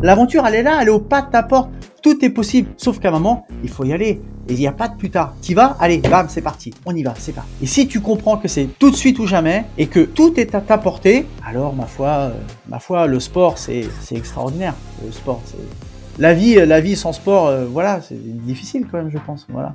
L'aventure, elle est là, elle est au pas de ta porte. Tout est possible. Sauf qu'à un moment, il faut y aller. Et il n'y a pas de plus tard. T'y vas Allez, bam, c'est parti. On y va, c'est parti. Et si tu comprends que c'est tout de suite ou jamais et que tout est à ta portée, alors ma foi, euh, ma foi, le sport, c'est extraordinaire. Le sport, c'est la vie, la vie sans sport, euh, voilà, c'est difficile quand même, je pense. Voilà.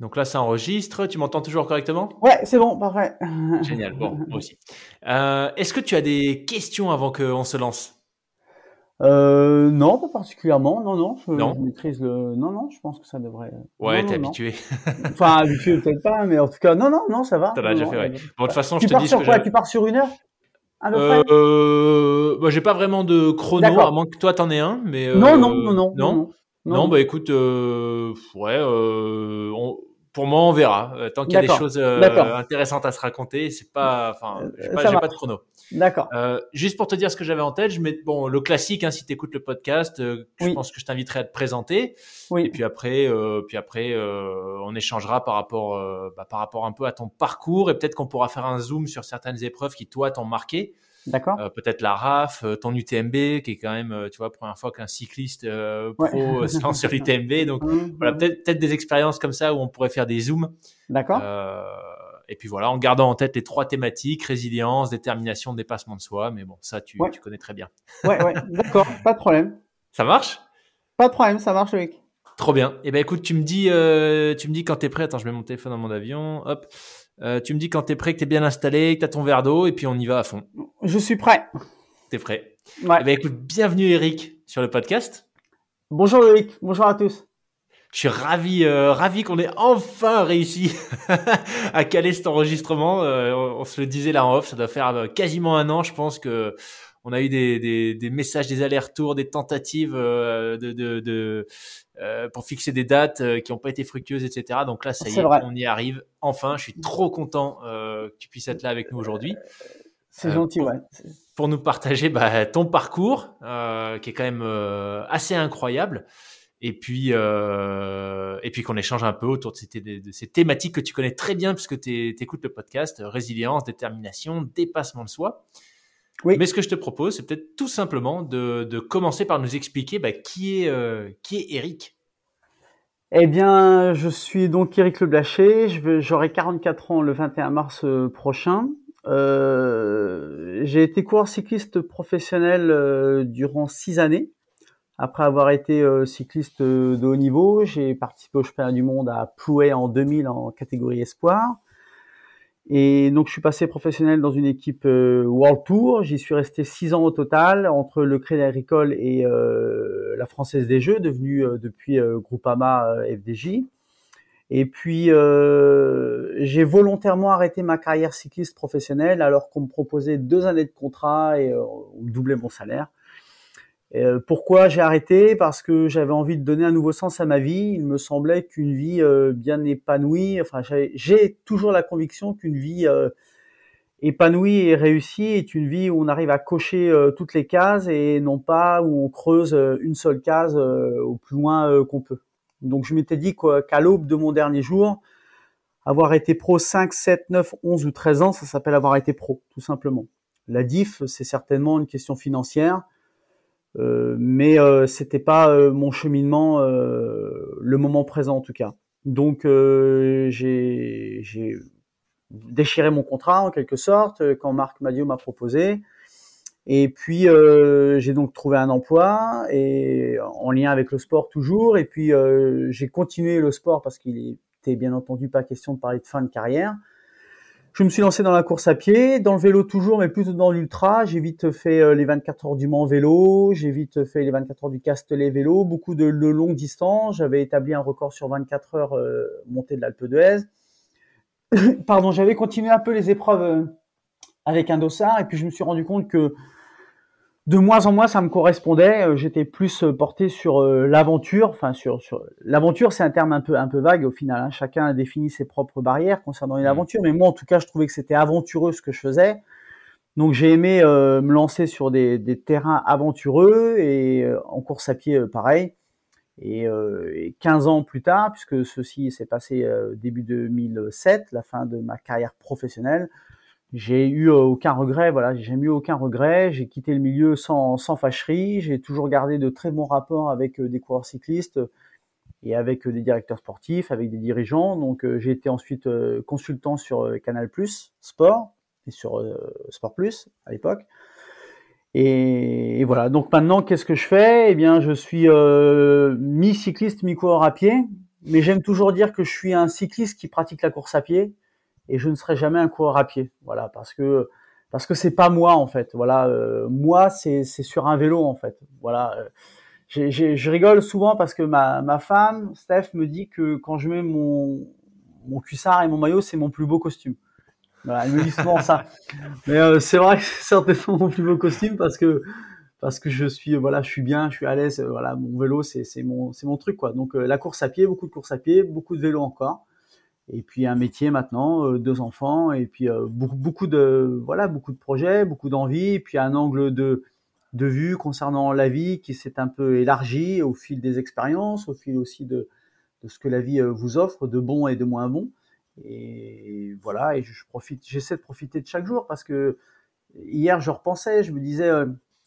Donc là, ça enregistre. Tu m'entends toujours correctement? Ouais, c'est bon, parfait. Génial. Bon, moi aussi. Euh, est-ce que tu as des questions avant qu'on se lance? Euh, non, pas particulièrement. Non, non, je, non? maîtrise le. Non, non, je pense que ça devrait. Ouais, t'es habitué. enfin, habitué peut-être pas, mais en tout cas, non, non, non, ça va. T'as déjà fait, ouais. Bon, de toute façon, tu je te dis. Tu pars sur quoi? Tu pars sur une heure euh, bah, j'ai pas vraiment de chrono, à moins que toi t'en aies un, mais. non, non, non, non, non. Non, bah écoute, ouais, on, pour moi, on verra. Euh, tant qu'il y a des choses euh, intéressantes à se raconter, c'est pas, enfin, euh, j'ai pas, pas, de chrono. D'accord. juste pour te dire ce que j'avais en tête, je mets bon le classique. Hein, si tu écoutes le podcast, je pense que je t'inviterai à te présenter. Oui. Et puis après, puis après, on échangera par rapport, bah, par rapport un peu à ton parcours et peut-être qu'on pourra faire un zoom sur certaines épreuves qui toi t'ont marqué. D'accord. Euh, peut-être la RAF, euh, ton UTMB, qui est quand même, euh, tu vois, première fois qu'un cycliste pro se lance sur l'UTMB. Donc, mmh, voilà, mmh. peut-être peut-être des expériences comme ça où on pourrait faire des zooms. D'accord. et puis voilà, en gardant en tête les trois thématiques résilience, détermination, dépassement de soi. Mais bon, ça, tu, tu connais très bien. ouais, ouais, d'accord, pas de problème. Ça marche? Pas de problème, ça marche, Loïc. Trop bien. Eh ben écoute, tu me dis, tu me dis quand t'es prêt. Attends, je mets mon téléphone dans mon avion. Hop. Euh, tu me dis quand t'es prêt, que t'es bien installé, que t'as ton verre d'eau, et puis on y va à fond. Je suis prêt. T'es prêt Ouais. Eh ben, écoute, bienvenue Eric sur le podcast. Bonjour Loïc, bonjour à tous. Je suis ravi, euh, ravi qu'on ait enfin réussi à caler cet enregistrement. Euh, on, se le disait là en off, ça doit faire euh, quasiment un an, je pense que on a eu des, des, des messages, des allers-retours, des tentatives euh, de, de, de euh, pour fixer des dates euh, qui n'ont pas été fructueuses, etc. Donc là, ça y est, on y arrive. Enfin, je suis trop content euh, que tu puisses être là avec nous aujourd'hui. C'est gentil, pour, ouais. Pour nous partager bah, ton parcours, qui est quand même assez incroyable. Et puis, et puis qu'on échange un peu autour de ces, de ces, thématiques que tu connais très bien puisque tu écoutes le podcast, résilience, détermination, dépassement de soi. Oui. Mais ce que je te propose, c'est peut-être tout simplement de, de, commencer par nous expliquer bah, qui, est, euh, qui est Eric. Eh bien, je suis donc Eric Leblaché, j'aurai 44 ans le 21 mars euh, prochain. Euh, j'ai été coureur cycliste professionnel euh, durant six années. Après avoir été euh, cycliste de haut niveau, j'ai participé au championnat du monde à Plouay en 2000 en catégorie espoir. Et donc, je suis passé professionnel dans une équipe euh, World Tour. J'y suis resté six ans au total entre le Crédit Agricole et euh, la Française des Jeux, devenue euh, depuis Groupama FDJ. Et puis, j'ai volontairement arrêté ma carrière cycliste professionnelle alors qu'on me proposait deux années de contrat et on doublait mon salaire. Euh, pourquoi j'ai arrêté? Parce que j'avais envie de donner un nouveau sens à ma vie. Il me semblait qu'une vie euh, bien épanouie, enfin j'ai toujours la conviction qu'une vie euh, épanouie et réussie est une vie où on arrive à cocher toutes les cases et non pas où on creuse une seule case au plus loin qu'on peut. Donc je m'étais dit qu'à l'aube de mon dernier jour, avoir été pro 5, 7, 9, 11 ou 13 ans, ça s'appelle avoir été pro, tout simplement. La diff, c'est certainement une question financière euh, mais euh, c'était pas euh, mon cheminement, le moment présent en tout cas. Donc j'ai déchiré mon contrat en quelque sorte quand Marc Madio m'a proposé. Et puis euh, j'ai donc trouvé un emploi et en lien avec le sport toujours. Et puis euh, j'ai continué le sport parce qu'il était bien entendu pas question de parler de fin de carrière. Je me suis lancé dans la course à pied, dans le vélo toujours, mais plutôt dans l'ultra. J'ai vite fait euh, les 24 heures du Mans vélo, j'ai vite fait les 24 heures du Castellet vélo, beaucoup de, longues distances. J'avais établi un record sur 24 heures euh, montée de l'Alpe d'Huez. Pardon, j'avais continué un peu les épreuves euh, avec un dossard et puis je me suis rendu compte que de moins en moins ça me correspondait. Euh, j'étais plus euh, porté sur euh, l'aventure. Enfin, sur, sur l'aventure, c'est un terme un peu un peu vague au final. Hein. Chacun a défini ses propres barrières concernant une mmh. aventure, mais moi en tout cas, je trouvais que c'était aventureux ce que je faisais. Donc j'ai aimé me lancer sur des, des, terrains aventureux et en course à pied pareil. Et, et, 15 ans plus tard, puisque ceci s'est passé début 2007, la fin de ma carrière professionnelle, j'ai eu euh, aucun regret, voilà, j'ai eu aucun regret. J'ai quitté le milieu sans, sans fâcherie. J'ai toujours gardé de très bons rapports avec euh, des coureurs cyclistes et avec euh, des directeurs sportifs, avec des dirigeants. Donc j'ai été ensuite consultant sur Canal Sport et sur Sport Plus à l'époque. Et, voilà. Donc maintenant, qu'est-ce que je fais? Eh bien, je suis mi cycliste, mi coureur à pied. Mais j'aime toujours dire que je suis un cycliste qui pratique la course à pied et je ne serai jamais un coureur à pied. Voilà, parce que parce que c'est pas moi en fait. Voilà, euh, moi c'est c'est sur un vélo en fait. Voilà. Euh, je rigole souvent parce que ma, ma femme, Steph, me dit que quand je mets mon, mon cuissard et mon maillot, c'est mon plus beau costume. Voilà, elle me dit souvent ça. Mais euh, c'est vrai que c'est certainement mon plus beau costume parce que parce que je suis voilà, je suis bien, je suis à l'aise. Voilà, mon vélo c'est c'est mon c'est mon truc quoi. Donc la course à pied, beaucoup de course à pied, beaucoup de vélo encore et puis un métier maintenant, euh, deux enfants, et puis euh, beaucoup, de voilà beaucoup de projets, beaucoup d'envie, et puis un angle de de vue concernant la vie qui s'est un peu élargi au fil des expériences, au fil aussi de de ce que la vie euh, vous offre, de bon et de moins bon. Et voilà, et je profite, j'essaie de profiter de chaque jour parce que hier je repensais, je me disais,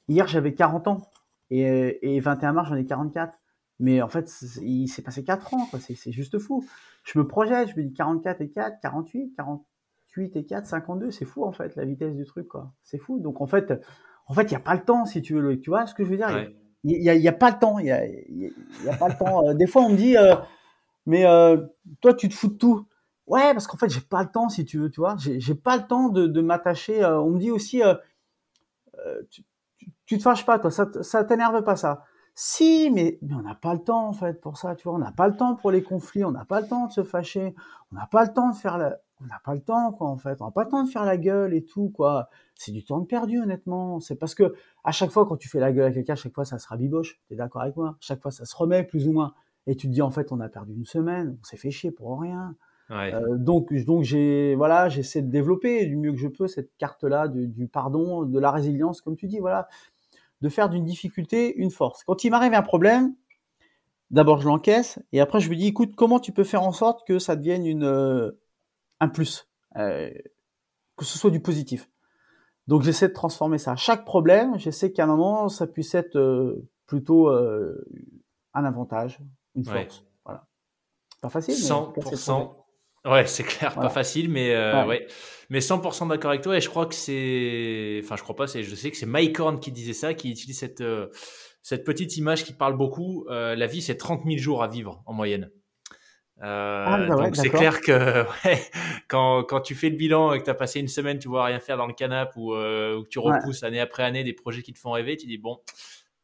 hier j'avais 40 ans et, et 21 mars j'en ai 44. Mais en fait, il s'est passé 4 ans, c'est juste fou. Je me projette, je me dis 44 et 4, 48, 48 et 4, 52, c'est fou en fait la vitesse du truc quoi. C'est fou. Donc en fait, en fait, il y a pas le temps si tu veux. Tu vois ce que je veux dire? Il n'y a, pas le temps. Il y a, y a, pas le temps. Euh, des fois, on me dit, euh, mais euh, toi, tu te fous de tout. Ouais, parce qu'en fait, j'ai pas le temps si tu veux. Tu vois, j'ai pas le temps de, de m'attacher. on me dit aussi, tu, tu, tu, te fâches pas, toi. Ça, ça t'énerve pas ça. Si, mais, mais on n'a pas le temps en fait pour ça, tu vois. On n'a pas le temps pour les conflits, on n'a pas le temps de se fâcher, on n'a pas le temps de faire la, on n'a pas le temps quoi en fait, on n'a pas le temps de faire la gueule et tout quoi. C'est du temps perdu honnêtement. C'est parce que à chaque fois quand tu fais la gueule à quelqu'un, à chaque fois ça se rabiboche. T'es d'accord avec moi? Chaque fois ça se remet plus ou moins. Et tu te dis en fait on a perdu une semaine, on s'est fait chier pour rien. Ouais. Euh, donc donc j'ai voilà j'essaie de développer du mieux que je peux cette carte là du, du pardon, de la résilience comme tu dis voilà de faire d'une difficulté une force. Quand il m'arrive un problème, d'abord je l'encaisse et après je me dis écoute comment tu peux faire en sorte que ça devienne une euh, un plus, euh, que ce soit du positif? Donc j'essaie de transformer ça. Chaque problème, j'essaie qu'à un moment ça puisse être euh, plutôt un avantage, une force. Voilà. Pas facile. 100%. Ouais, c'est clair, pas facile, mais euh, ouais. Mais 100% d'accord avec toi. Et je crois que c'est, enfin, je crois pas, c'est, je sais que c'est Mike Horn qui disait ça, qui utilise cette euh, cette petite image qui parle beaucoup. Euh, la vie, c'est 30 000 jours à vivre en moyenne. Ah, bah donc c'est clair que ouais, quand, quand tu fais le bilan et que tu as passé une semaine, tu vois rien faire dans le canap ou, ou que tu repousses année après année des projets qui te font rêver, tu dis bon,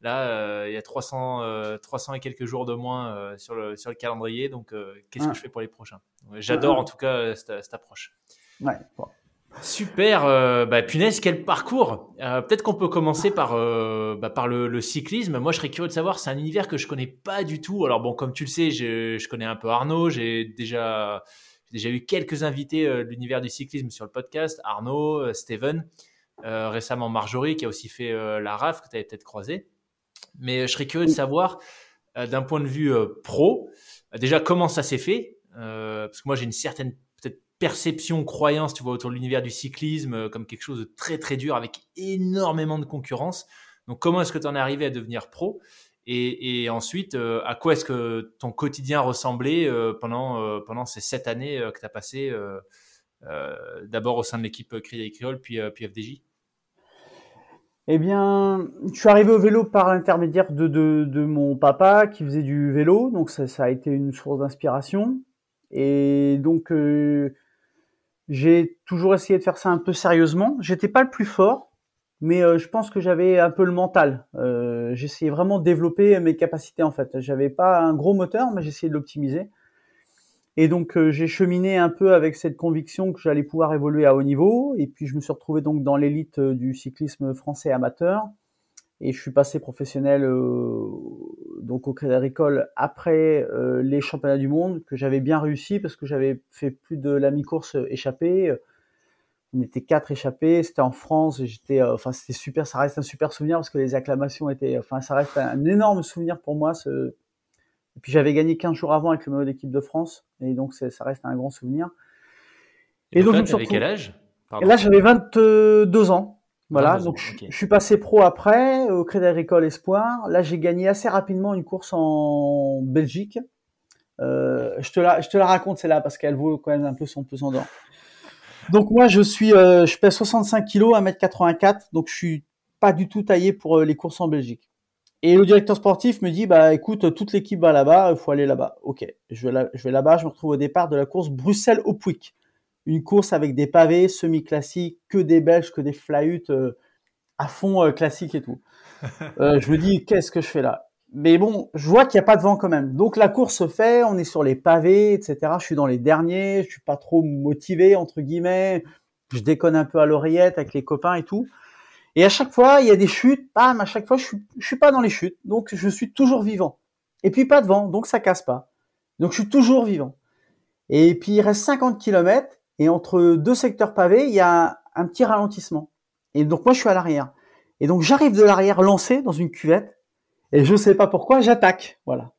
Là, euh, il y a 300, 300 euh, et quelques jours de moins euh, sur, le, sur le calendrier. Donc, qu'est-ce que je fais pour les prochains? J'adore en tout cas cette, approche. Ouais. Super, bah, punaise, quel parcours Peut-être qu'on peut commencer par, bah, par le, cyclisme. Moi, je serais curieux de savoir, c'est un univers que je connais pas du tout. Alors bon, comme tu le sais, je, je connais un peu Arnaud, j'ai déjà, déjà eu quelques invités de l'univers du cyclisme sur le podcast, Arnaud, Steven, récemment Marjorie qui a aussi fait la RAF, que tu avais peut-être croisé. Mais je serais curieux de savoir, euh, d'un point de vue euh, pro, euh, déjà comment ça s'est fait. parce que moi, j'ai une certaine perception, croyance, tu vois, autour de l'univers du cyclisme comme quelque chose de très très dur avec énormément de concurrence. Donc, comment est-ce que tu en es arrivé à devenir pro? Et, ensuite, à quoi est-ce que ton quotidien ressemblait pendant, pendant ces sept années que tu as passées d'abord au sein de l'équipe Crédit Agricole, puis, puis FDJ eh bien, je suis arrivé au vélo par l'intermédiaire de, de, de, mon papa qui faisait du vélo, donc ça, ça a été une source d'inspiration. Et donc, euh, j'ai toujours essayé de faire ça un peu sérieusement. J'étais pas le plus fort, mais euh, je pense que j'avais un peu le mental. Euh, j'essayais vraiment de développer mes capacités en fait. J'avais pas un gros moteur, mais j'essayais de l'optimiser. Et donc euh, j'ai cheminé un peu avec cette conviction que j'allais pouvoir évoluer à haut niveau. Et puis je me suis retrouvé donc dans l'élite euh, du cyclisme français amateur. Et je suis passé professionnel euh, donc au Crédit Agricole après les championnats du monde que j'avais bien réussi parce que j'avais fait plus de la mi-course échappée. On était quatre échappés, c'était en France. J'étais, enfin c'était super, ça reste un super souvenir parce que les acclamations étaient, enfin ça reste un énorme souvenir pour moi ce, et puis j'avais gagné 15 jours avant avec le maillot d'équipe de France, et donc ça reste un grand souvenir. Et, donc, donc là, quel âge? Et Là, j'avais 22 ans. Voilà, donc je, suis passé pro après au Crédit Agricole Espoir. Là, j'ai gagné assez rapidement une course en Belgique. Euh, je te la, je te la raconte c'est là parce qu'elle vaut quand même un peu son pesant d'or. Donc moi, je suis, euh, je pèse 65 kg, 1m84, donc je suis pas du tout taillé pour euh, les courses en Belgique. Et le directeur sportif me dit, bah écoute, toute l'équipe va là-bas, il faut aller là-bas. Ok, je vais, là, je vais là-bas, je me retrouve au départ de la course bruxelles Pouic. Une course avec des pavés semi-classiques, que des Belges, que des flahutes euh, à fond euh, classique et tout. Euh, je me dis, qu'est-ce que je fais là? Mais bon, je vois qu'il n'y a pas de vent quand même. Donc la course se fait, on est sur les pavés, etc. Je suis dans les derniers, je suis pas trop motivé, entre guillemets. Je déconne un peu à l'oreillette avec les copains et tout. Et à chaque fois, il y a des chutes, bam, à chaque fois, je suis, pas dans les chutes, donc je suis toujours vivant. Et puis pas de vent, donc ça casse pas. Donc je suis toujours vivant. Et puis il reste 50 km, et entre deux secteurs pavés, il y a un, petit ralentissement. Et donc moi, je suis à l'arrière. Et donc j'arrive de l'arrière lancé dans une cuvette, et je sais pas pourquoi, j'attaque, voilà.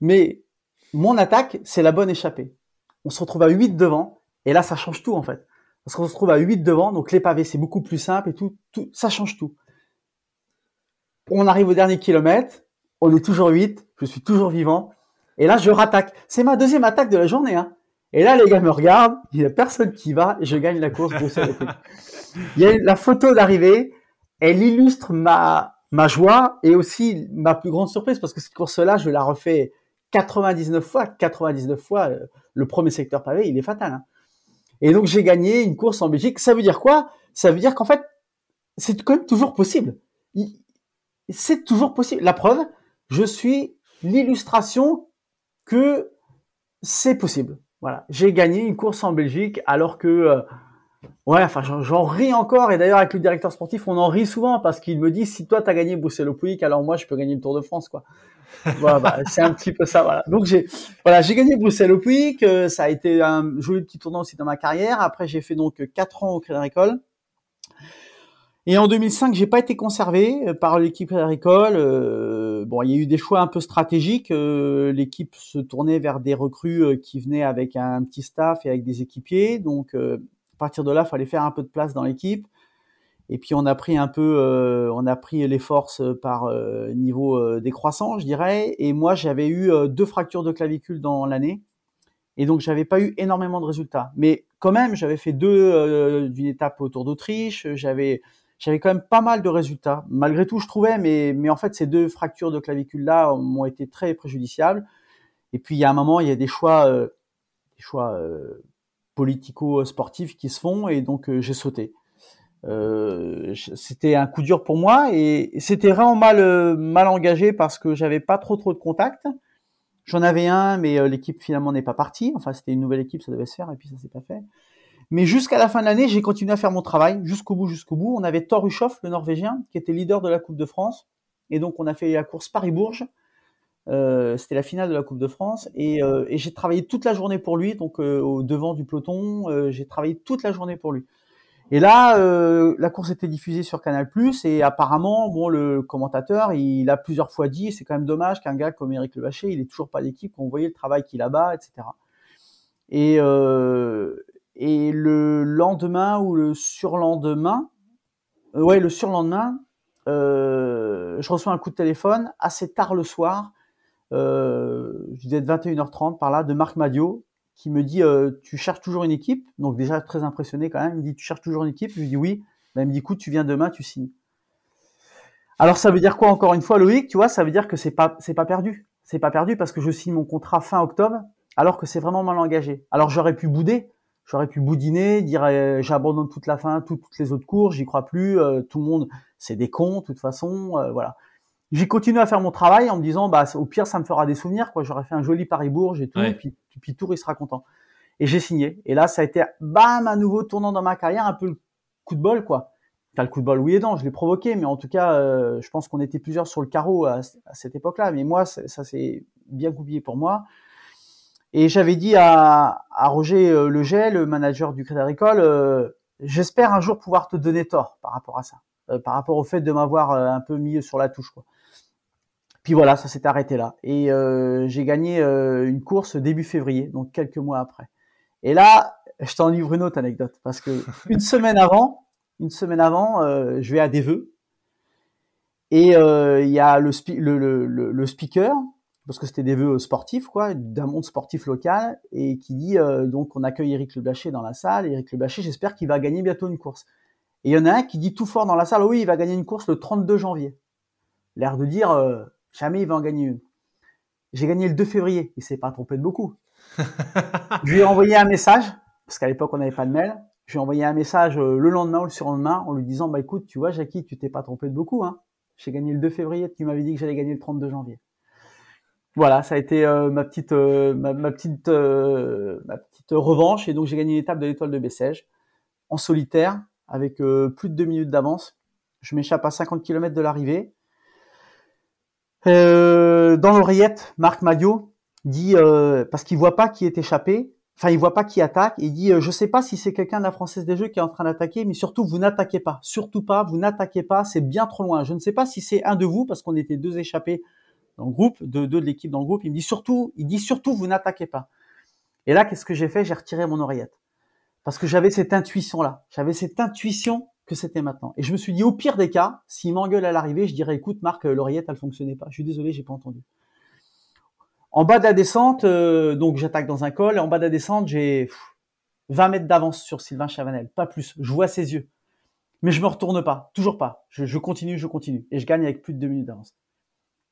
Mais mon attaque, c'est la bonne échappée. On se retrouve à 8 devant, et là, ça change tout en fait parce qu'on se trouve à 8 devant, donc les pavés c'est beaucoup plus simple et tout, ça change tout. On arrive au dernier kilomètre, on est toujours 8, je suis toujours vivant, et là je rattaque. C'est ma deuxième attaque de la journée, hein. Et là les gars me regardent, il y a personne qui va, et je gagne la course Il y a la photo d'arrivée, elle illustre ma ma joie et aussi ma plus grande surprise parce que cette course-là, je la refais 99 fois, 99 fois. Euh, le premier secteur pavé, il est fatal. Hein. Et donc j'ai gagné une course en Belgique. Ça veut dire quoi? Ça veut dire qu'en fait, c'est quand même toujours possible. C'est toujours possible. La preuve, je suis l'illustration que c'est possible. Voilà, j'ai gagné une course en Belgique alors que euh, ouais, enfin j'en ris encore et d'ailleurs avec le directeur sportif, on en rit souvent parce qu'il me dit si toi tu as gagné Bruxelles Pouic, alors moi je peux gagner le Tour de France voilà, bah, c'est un petit peu ça. Donc j'ai voilà, gagné Bruxelles Puig. Euh, ça a été un joli petit tournant aussi dans ma carrière. Après, j'ai fait donc quatre ans au Crédit Agricole. Et en 2005, j'ai pas été conservé euh, par l'équipe Agricole. Euh, bon, il y a eu des choix un peu stratégiques. L'équipe se tournait vers des recrues qui venaient avec un petit staff et avec des équipiers. Donc, à partir de là, il fallait faire un peu de place dans l'équipe. Et puis on a pris un peu, euh, on a pris les forces par euh, niveau euh, décroissant, je dirais. Et moi, j'avais eu deux fractures de clavicule dans l'année, et donc j'avais pas eu énormément de résultats. Mais quand même, j'avais fait deux d'une étape autour d'Autriche. J'avais, quand même pas mal de résultats. Malgré tout, je trouvais, mais mais en fait, ces deux fractures de clavicule là m'ont été très préjudiciables. Et puis il y a un moment, il y a des choix, des choix politico-sportifs qui se font, et donc j'ai sauté. Euh, c'était un coup dur pour moi et c'était vraiment mal euh, mal engagé parce que j'avais pas trop trop de contacts. J'en avais un, mais euh, l'équipe finalement n'est pas partie. Enfin, c'était une nouvelle équipe, ça devait se faire et puis ça s'est pas fait. Mais jusqu'à la fin de l'année, j'ai continué à faire mon travail jusqu'au bout, jusqu'au bout. On avait Thor Hushoff, le Norvégien, qui était leader de la Coupe de France, et donc on a fait la course Paris-Bourges. Euh, c'était la finale de la Coupe de France et, et j'ai travaillé toute la journée pour lui, donc au devant du peloton. j'ai travaillé toute la journée pour lui. Et là, euh, la course était diffusée sur Canal+, et apparemment, bon, le commentateur, il a plusieurs fois dit, c'est quand même dommage qu'un gars comme Eric Levaché, il est toujours pas d'équipe, qu'on voyait le travail qu'il a bas, etc. Et, euh, et le lendemain ou le surlendemain, euh, ouais, le surlendemain, euh, je reçois un coup de téléphone assez tard le soir, euh, je disais de 21h30 par là, de Marc Madio, qui me dit Tu cherches toujours une équipe? Donc, déjà très impressionné quand même. Il me dit Tu cherches toujours une équipe? Je lui dis Oui. Ben, il me dit Écoute, tu viens demain, tu signes. Alors, ça veut dire quoi encore une fois, Loïc? Tu vois, ça veut dire que c'est pas, c'est pas perdu. C'est pas perdu parce que je signe mon contrat fin octobre alors que c'est vraiment mal engagé. Alors, j'aurais pu bouder. J'aurais pu boudiner, dire j'abandonne toute la fin, toutes les autres cours, j'y crois plus, tout le monde, c'est des cons, de toute façon, voilà j'ai continué à faire mon travail en me disant, bah, au pire, ça me fera des souvenirs, quoi. J'aurais fait un joli Paris-Bourges et tout, et puis, puis Tour, il sera content. Et j'ai signé. Et là, ça a été, bam, un nouveau tournant dans ma carrière, un peu le coup de bol, quoi. Enfin, le coup de bol, oui et non, je l'ai provoqué, mais en tout cas, euh, je pense qu'on était plusieurs sur le carreau à, cette époque-là. Mais moi, ça s'est bien goupillé pour moi. Et j'avais dit à, à Roger euh, Leget, le manager du Crédit Agricole, euh, j'espère un jour pouvoir te donner tort par rapport à ça, par rapport au fait de m'avoir un peu mis sur la touche, quoi. Puis voilà, ça s'est arrêté là. Et euh, j'ai gagné euh, une course début février, donc quelques mois après. Et là, je t'en livre une autre anecdote parce que une semaine avant, une semaine avant, euh, je vais à des vœux et il y a le, le, le, le, speaker parce que c'était des vœux sportifs quoi, d'un monde sportif local et qui dit donc on accueille Eric Le dans la salle. Eric Le j'espère qu'il va gagner bientôt une course. Et il y en a un qui dit tout fort dans la salle, oui, il va gagner une course le 32 janvier. L'air de dire Jamais il va en gagner une. J'ai gagné le 2 février. Il s'est pas trompé de beaucoup. je lui ai envoyé un message, parce qu'à l'époque, on n'avait pas de mail. Je lui ai envoyé un message euh, le lendemain ou le surlendemain en lui disant, bah écoute, tu vois, Jackie, tu t'es pas trompé de beaucoup, hein. J'ai gagné le 2 février, tu m'avais dit que j'allais gagner le 32 janvier. Voilà, ça a été euh, ma petite, euh, ma, petite, ma petite revanche. Et donc, j'ai gagné l'étape de l'étoile de Bessèges en solitaire avec plus de deux minutes d'avance. Je m'échappe à 50 km de l'arrivée. Euh, dans l'oreillette, Marc Madio dit euh, parce qu'il voit pas qui est échappé, enfin il voit pas qui attaque, il dit euh, je sais pas si c'est quelqu'un de la Française des Jeux qui est en train d'attaquer, mais surtout vous n'attaquez pas, surtout pas, vous n'attaquez pas, c'est bien trop loin. Je ne sais pas si c'est un de vous parce qu'on était deux échappés dans le groupe, deux, deux de l'équipe dans le groupe. Il me dit surtout, il dit surtout vous n'attaquez pas. Et là qu'est-ce que j'ai fait? J'ai retiré mon oreillette parce que j'avais cette intuition là, j'avais cette intuition que c'était maintenant. Et je me suis dit, au pire des cas, s'il m'engueule à l'arrivée, je dirais, écoute, Marc, euh, l'oreillette, elle fonctionnait pas. Je suis désolé, j'ai pas entendu. En bas de la descente, euh, donc j'attaque dans un col, et en bas de la descente, j'ai 20 mètres d'avance sur Sylvain Chavanel, pas plus. Je vois ses yeux. Mais je me retourne pas, toujours pas. Je, continue, je continue. Et je gagne avec plus de deux minutes d'avance.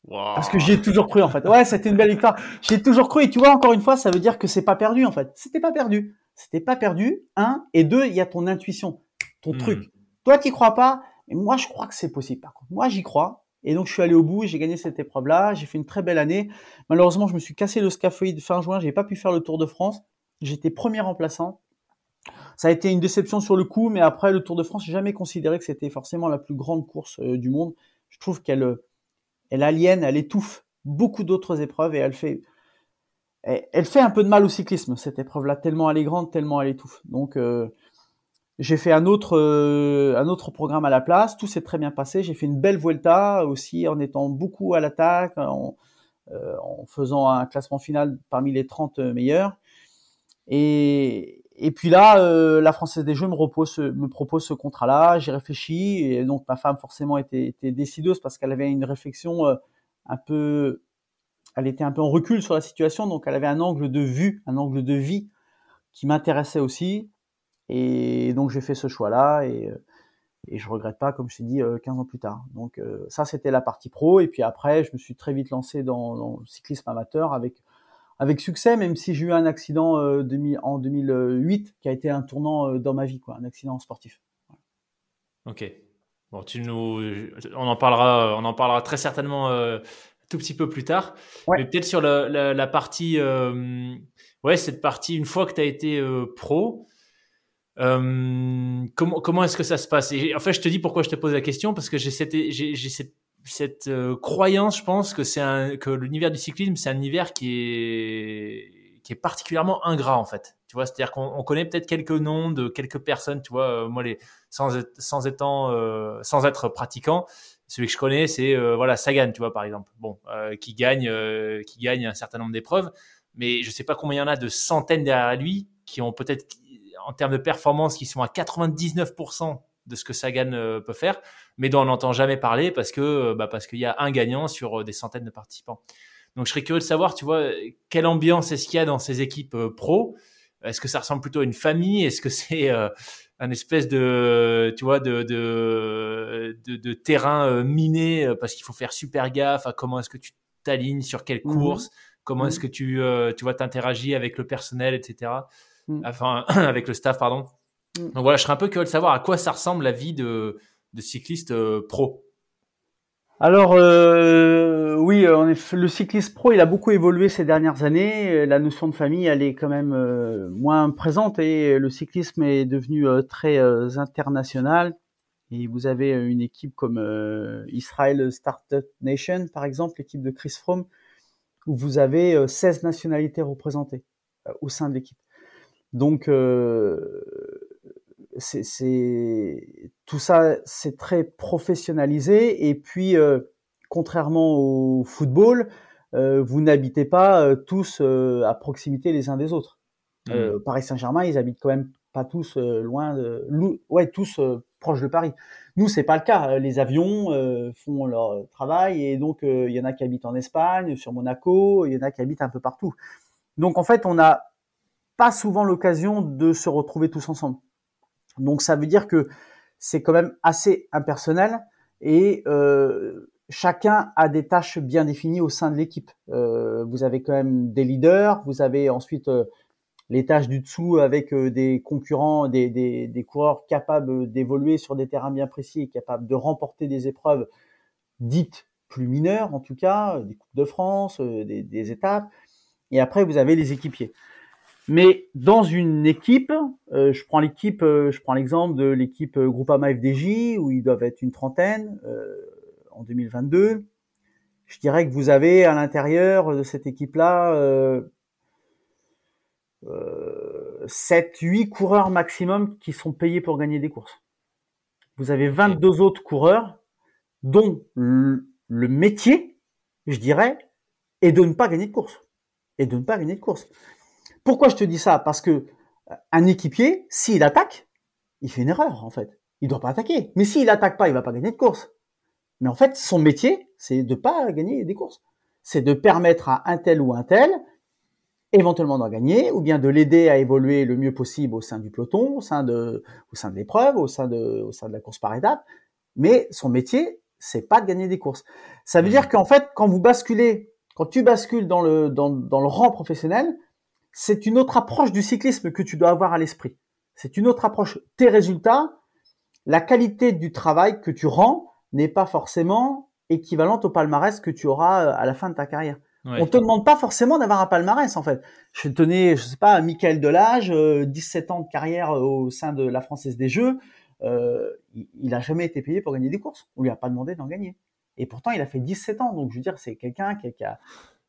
Parce que j'y ai toujours cru en fait. Ouais, c'était une belle victoire. J'ai toujours cru et tu vois encore une fois, ça veut dire que c'est pas perdu en fait. C'était pas perdu. C'était pas perdu. Un et deux, il y a ton intuition, ton hmm. truc. Toi, tu crois pas, mais moi, je crois que c'est possible. Par contre, moi, j'y crois. Et donc, je suis allé au bout, j'ai gagné cette épreuve-là, j'ai fait une très belle année. Malheureusement, je me suis cassé le scaphoïde fin juin, j'ai pas pu faire le Tour de France. J'étais premier remplaçant. Ça a été une déception sur le coup, mais après le Tour de France, j'ai jamais considéré que c'était forcément la plus grande course euh, du monde. Je trouve qu'elle, euh, elle aliène, elle étouffe beaucoup d'autres épreuves et elle fait, elle, fait un peu de mal au cyclisme cette épreuve-là, tellement elle est grande, tellement elle étouffe. Donc euh, j'ai fait un autre, euh, un autre programme à la place. Tout s'est très bien passé. J'ai fait une belle Vuelta aussi en étant beaucoup à l'attaque, en, euh, faisant un classement final parmi les 30 meilleurs. Et, et puis là, euh, la Française des Jeux me propose ce contrat-là. J'ai réfléchi et donc ma femme forcément était, était décideuse parce qu'elle avait une réflexion un peu, elle était un peu en recul sur la situation, donc elle avait un angle de vue, un angle de vie qui m'intéressait aussi. Et donc j'ai fait ce choix-là et, euh, et je regrette pas, comme je t'ai dit, 15 euh, ans plus tard. Donc euh, ça c'était la partie pro. Et puis après, je me suis très vite lancé dans, dans le cyclisme amateur avec avec succès, même si j'ai eu un accident euh, en 2008 qui a été un tournant dans ma vie, quoi, un accident sportif. Ok. Bon, tu nous, on en parlera, on en parlera très certainement tout petit peu plus tard. Mais peut-être sur la, la, la partie, ouais, cette partie une fois que tu as été pro, euh, comment comment est-ce que ça se passe? Et en fait, je te dis pourquoi je te pose la question parce que j'ai cette j'ai cette, cette euh, croyance, je pense que c'est un que l'univers du cyclisme, c'est un univers qui est qui est particulièrement ingrat en fait. Tu vois, c'est-à-dire qu'on connaît peut-être quelques noms de quelques personnes. Tu vois, euh, moi les sans être, sans étant sans être pratiquant, celui que je connais, c'est voilà Sagan, tu vois par exemple. Bon, qui gagne qui gagne un certain nombre d'épreuves, mais je sais pas combien il y en a de centaines derrière lui qui ont peut-être en termes de performance qui sont à 99% de ce que Sagan euh, peut faire, mais dont on n'entend jamais parler parce que euh, bah, parce qu'il y a un gagnant sur euh, des centaines de participants. Donc, je serais curieux de savoir, tu vois, quelle ambiance est-ce qu'il y a dans ces équipes pro? Est-ce que ça ressemble plutôt à une famille? Est-ce que c'est un espèce de, tu vois, de, de, de, terrain miné parce qu'il faut faire super gaffe à comment est-ce que tu t'alignes sur quelle mmh course Comment est-ce mmh. que tu, tu vois, t'interagis avec le personnel, etc. Mmh. Enfin, avec le staff, pardon. Donc voilà, je serais un peu curieux de savoir à quoi ça ressemble la vie de, de cycliste pro. Alors euh, oui, le cycliste pro, il a beaucoup évolué ces dernières années. La notion de famille, elle est quand même euh, moins présente et le cyclisme est devenu euh, très international. Et vous avez une équipe comme Israel Startup Nation, par exemple, l'équipe de Chris Froome, où vous avez 16 nationalités représentées au sein de l'équipe. Donc c'est tout ça, c'est très professionnalisé. Et puis, euh, contrairement au football, euh, vous n'habitez pas euh, tous à proximité les uns des autres. Mmh. Paris Saint-Germain, ils habitent quand même pas tous loin de, ouais, tous proches de Paris. Nous, c'est pas le cas. Les avions font leur travail et donc il y en a qui habitent en Espagne, sur Monaco, il y en a qui habitent un peu partout. Donc en fait, on n'a pas souvent l'occasion de se retrouver tous ensemble. Donc ça veut dire que c'est quand même assez impersonnel et euh, chacun a des tâches bien définies au sein de l'équipe. Euh, vous avez quand même des leaders, vous avez ensuite euh, les tâches du dessous avec des concurrents, des, coureurs capables d'évoluer sur des terrains bien précis et capables de remporter des épreuves dites plus mineures en tout cas, des Coupes de France, des étapes. Et après, vous avez les équipiers. Mais dans une équipe, euh, je prends l'équipe, euh, je prends l'exemple de l'équipe euh, Groupama FDJ où ils doivent être une trentaine en 2022. Je dirais que vous avez à l'intérieur de cette équipe-là euh, 7, 8 coureurs maximum qui sont payés pour gagner des courses. Vous avez 22 autres coureurs dont le, le métier, je dirais, est de ne pas gagner de course. Et de ne pas gagner de course. Pourquoi je te dis ça? Parce que euh, un équipier, s'il attaque, il fait une erreur en fait. Il doit pas attaquer. Mais s'il attaque pas, il va pas gagner de course. Mais en fait, son métier, c'est de pas gagner des courses. C'est de permettre à un tel ou un tel éventuellement d'en gagner, ou bien de l'aider à évoluer le mieux possible au sein du peloton, au sein de, au sein de l'épreuve, au sein de, au sein de la course par étape. Mais son métier, c'est pas de gagner des courses. Ça veut mmh. dire qu'en fait, quand vous basculez, quand tu bascules dans le, dans, dans le rang professionnel, c'est une autre approche du cyclisme que tu dois avoir à l'esprit. C'est une autre approche. Tes résultats, la qualité du travail que tu rends n'est pas forcément équivalente au palmarès que tu auras euh, à la fin de ta carrière. On te demande pas forcément d'avoir un palmarès en fait. Je tenais, je sais pas, Michael Delage, 17 euh, ans de carrière au sein de la Française des Jeux, euh, il, a jamais été payé pour gagner des courses. On lui a pas demandé d'en gagner. Et pourtant, il a fait 17 ans. Donc, je veux dire, c'est quelqu'un qui, qui, a,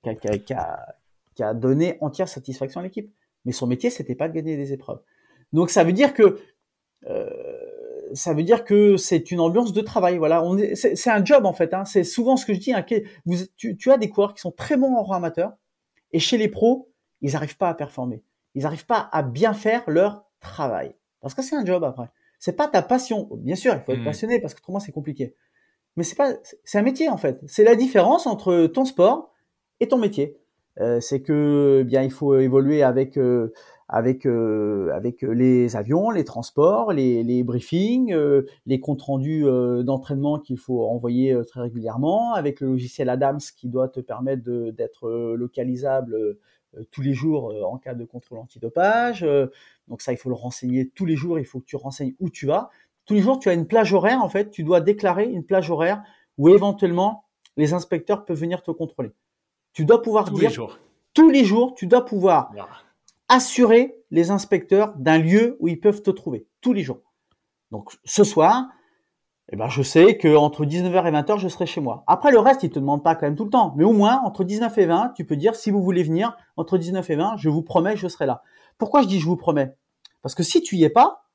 qui, a, qui a donné entière satisfaction à l'équipe. Mais son métier, c'était pas de gagner des épreuves. Donc ça veut dire que euh, ça veut dire que c'est une ambiance de travail. Voilà, on c'est, un job en fait. Hein. C'est souvent ce que je dis. Hein, vous, tu, tu, as des coureurs qui sont très bons en rang amateur et chez les pros, ils n'arrivent pas à performer. Ils n'arrivent pas à bien faire leur travail parce que c'est un job après. C'est pas ta passion. Bien sûr, il faut être mmh. passionné parce que autrement c'est compliqué. Mais c'est pas, c'est un métier en fait. C'est la différence entre ton sport et ton métier. Euh, c'est que eh bien il faut évoluer avec euh, avec euh, avec les avions, les transports, les, les briefings, les comptes rendus d'entraînement qu'il faut envoyer très régulièrement, avec le logiciel Adams qui doit te permettre d'être localisable tous les jours en cas de contrôle antidopage. donc ça, il faut le renseigner tous les jours. Il faut que tu renseignes où tu vas. Tous les jours, tu as une plage horaire. En fait, tu dois déclarer une plage horaire où éventuellement les inspecteurs peuvent venir te contrôler. Tu dois pouvoir tous dire les jours. tous les jours, tu dois pouvoir assurer les inspecteurs d'un lieu où ils peuvent te trouver tous les jours. Donc ce soir, eh ben, je sais que entre 19h et 20h, je serai chez moi. Après, le reste, ils te demandent pas quand même tout le temps. Mais au moins, entre 19 et 20, tu peux dire, si vous voulez venir, entre 19 et 20, je vous promets, je serai là. Pourquoi je dis je vous promets? Parce que si tu y es pas,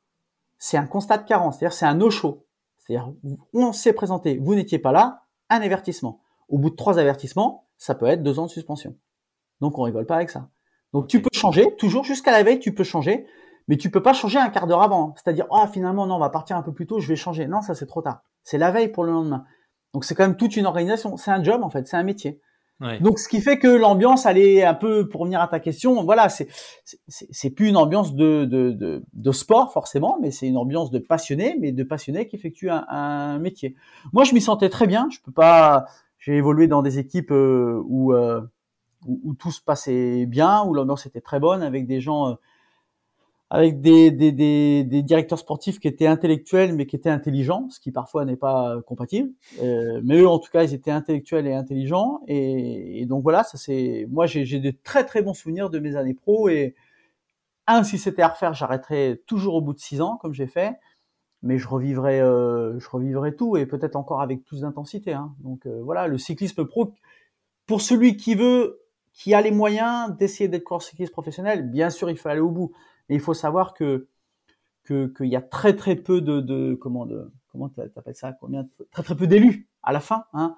c'est un constat de carence. C'est-à-dire, c'est un no-show. C'est-à-dire, on s'est présenté, vous n'étiez pas là, un avertissement. Au bout de trois avertissements, ça peut être deux ans de suspension. Donc on rigole pas avec ça. Donc tu peux changer, toujours jusqu'à la veille, tu peux changer, mais tu peux pas changer un quart d'heure avant. C'est-à-dire, oh finalement non, on va partir un peu plus tôt, je vais changer. Non, ça c'est trop tard. C'est la veille pour le lendemain. Donc c'est quand même toute une organisation. C'est un job en fait, c'est un métier. Donc, ce qui fait que l'ambiance, elle est un peu, pour venir à ta question, voilà, c'est c'est plus une ambiance de, de, de, de sport forcément, mais c'est une ambiance de passionnés, mais de passionnés qui effectuent un, un métier. Moi, je m'y sentais très bien. Je peux pas. J'ai évolué dans des équipes euh, où, euh, où, tout se passait bien, où l'ambiance était très bonne, avec des gens euh, avec des, directeurs sportifs qui étaient intellectuels mais qui étaient intelligents, ce qui parfois n'est pas compatible. Mais eux, en tout cas, ils étaient intellectuels et intelligents. Et, et donc voilà, ça c'est. Moi, j'ai de très très bons souvenirs de mes années pro. Et un, si c'était à refaire, j'arrêterais toujours au bout de six ans, comme j'ai fait. Mais je revivrais, euh, je revivrais tout et peut-être encore avec plus d'intensité. Hein. Donc euh, voilà, le cyclisme pro, pour celui qui veut, qui a les moyens d'essayer d'être coureur cycliste professionnel, bien sûr, il faut aller au bout et il faut savoir que qu'il y a très très peu de, comment de comment ça combien très très peu d'élus à la fin hein,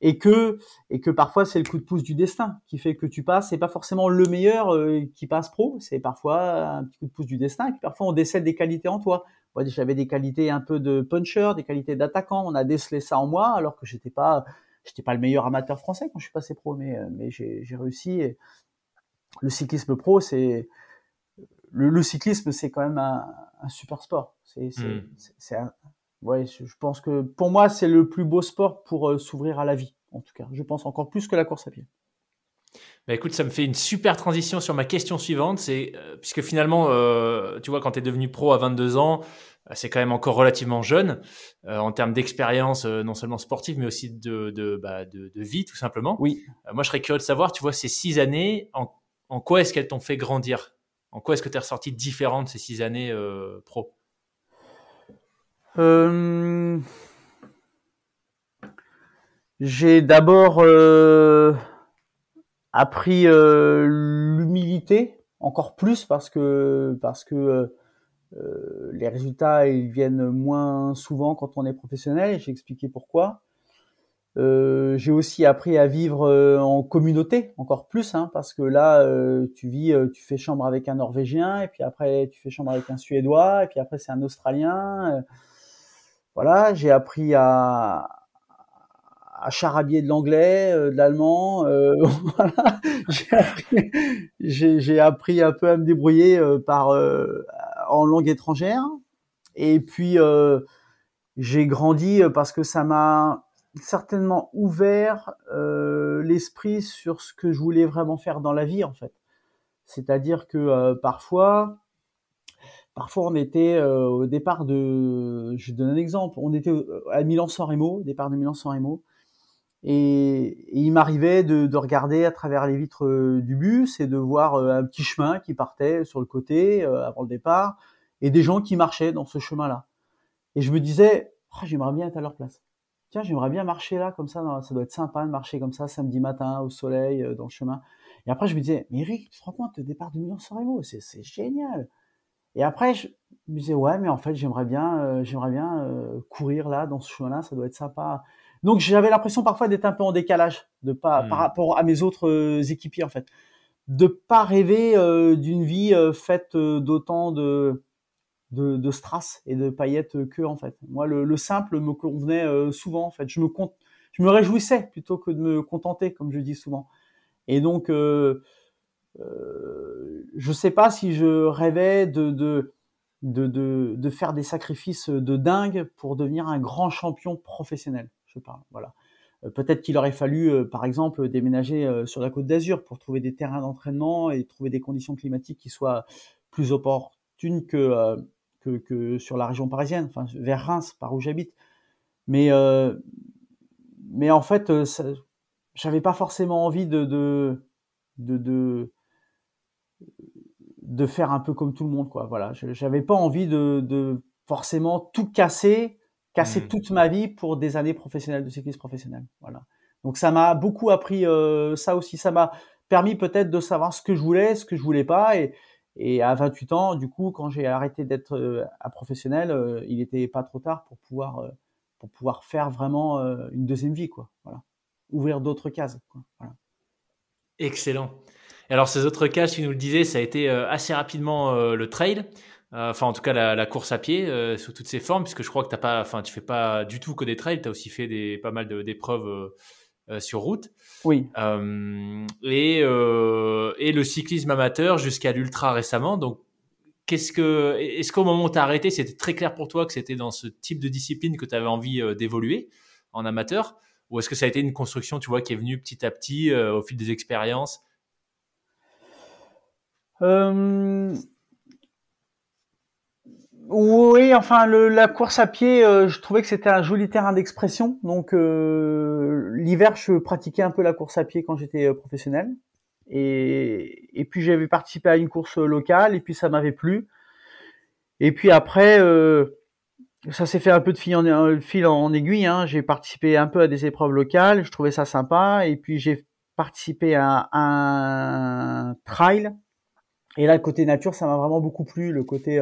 et que et que parfois c'est le coup de pouce du destin qui fait que tu passes c'est pas forcément le meilleur euh, qui passe pro c'est parfois un petit coup de pouce du destin et parfois on décèle des qualités en toi moi j'avais des qualités un peu de puncher des qualités d'attaquant on a décelé ça en moi alors que j'étais pas j'étais pas le meilleur amateur français quand je suis passé pro mais mais j'ai réussi et le cyclisme pro c'est le, cyclisme, c'est quand même un, super sport. C'est, c'est, hmm. ouais, je, pense que pour moi, c'est le plus beau sport pour euh, s'ouvrir à la vie, en tout cas. Je pense encore plus que la course à pied. Bah écoute, ça me fait une super transition sur ma question suivante. C'est euh, puisque finalement, euh, tu vois, quand tu es devenu pro à 22 ans, c'est quand même encore relativement jeune en termes d'expérience, non seulement sportive, mais aussi de, de, bah, de, de vie, tout simplement. Oui. moi, je serais curieux de savoir, tu vois, ces six années, en, en quoi est-ce qu'elles t'ont fait grandir? En quoi est-ce que tu es ressorti différent de ces six années euh, pro? Euh, J'ai d'abord euh, appris l'humilité encore plus parce que parce que les résultats ils viennent moins souvent quand on est professionnel. J'ai expliqué pourquoi. Euh, j'ai aussi appris à vivre euh, en communauté encore plus, hein, parce que là, euh, tu vis, tu fais chambre avec un Norvégien, et puis après tu fais chambre avec un Suédois, et puis après c'est un Australien. voilà, j'ai appris à, à charabier de l'anglais, de l'allemand. voilà, j'ai appris, appris un peu à me débrouiller par en langue étrangère, et puis j'ai grandi parce que ça m'a certainement ouvert euh, l'esprit sur ce que je voulais vraiment faire dans la vie en fait. C'est-à-dire que euh, parfois, parfois on était euh, au départ de, je donne un exemple, on était à Milan-San Remo, départ de Milan-San Remo, et, il m'arrivait de, de, regarder à travers les vitres du bus et de voir un petit chemin qui partait sur le côté avant le départ et des gens qui marchaient dans ce chemin-là. Et je me disais, oh, j'aimerais bien être à leur place tiens, j'aimerais bien marcher là, comme ça, ça doit être sympa de marcher comme ça samedi matin au soleil, euh, dans le chemin. Et après, je me disais, mais Eric, tu te rends compte, le départ de Milan-San c'est, c'est génial. Et après, je me disais, ouais, mais en fait, j'aimerais bien, euh, j'aimerais bien euh, courir là, dans ce chemin-là, ça doit être sympa. Donc, j'avais l'impression parfois d'être un peu en décalage de pas, par mmh. rapport à mes autres équipiers, en fait. De pas rêver d'une vie faite d'autant de, de, de strass et de paillettes que en fait. Moi, le, simple me convenait euh, souvent en fait. Je me compte, je me réjouissais plutôt que de me contenter, comme je dis souvent. Et donc, euh, euh, je sais pas si je rêvais de de, de de, de faire des sacrifices de dingue pour devenir un grand champion professionnel. Je parle, voilà. Euh, peut-être qu'il aurait fallu, par exemple, déménager sur la côte d'Azur pour trouver des terrains d'entraînement et trouver des conditions climatiques qui soient plus opportunes que que, sur la région parisienne, enfin vers Reims, par où j'habite. Mais euh, mais en fait, euh, j'avais pas forcément envie de de, de de, de faire un peu comme tout le monde, quoi. Voilà, j'avais pas envie de, de forcément tout casser, casser mmh. toute ma vie pour des années professionnelles de cyclisme professionnel. Voilà. Donc ça m'a beaucoup appris euh, ça aussi. Ça m'a permis peut-être de savoir ce que je voulais, ce que je voulais pas, et, et à 28 ans, du coup, quand j'ai arrêté d'être euh, un professionnel, euh, il n'était pas trop tard pour pouvoir, euh, pour pouvoir faire vraiment une deuxième vie, quoi. Voilà. Ouvrir d'autres cases. Quoi. Voilà. Excellent. Alors, ces autres cases, tu nous le disais, ça a été assez rapidement le trail. Enfin, en tout cas, la, la course à pied sous toutes ses formes, puisque je crois que t'as pas, enfin, tu fais pas du tout que des trails. Tu as aussi fait des, pas mal d'épreuves sur route. Oui. et, et le cyclisme amateur jusqu'à l'ultra récemment. Donc, qu'est-ce que, est-ce qu'au moment où tu as arrêté, c'était très clair pour toi que c'était dans ce type de discipline que tu avais envie d'évoluer en amateur? Ou est-ce que ça a été une construction, tu vois, qui est venue petit à petit au fil des expériences? Oui, enfin le, la course à pied, euh, je trouvais que c'était un joli terrain d'expression. Donc euh, l'hiver, je pratiquais un peu la course à pied quand j'étais euh, professionnel. Et, puis j'avais participé à une course locale et puis ça m'avait plu. Et puis après, ça s'est fait un peu de fil en, fil aiguille. Hein. J'ai participé un peu à des épreuves locales, je trouvais ça sympa. Et puis j'ai participé à un trail. Et là, côté nature, ça m'a vraiment beaucoup plu. Le côté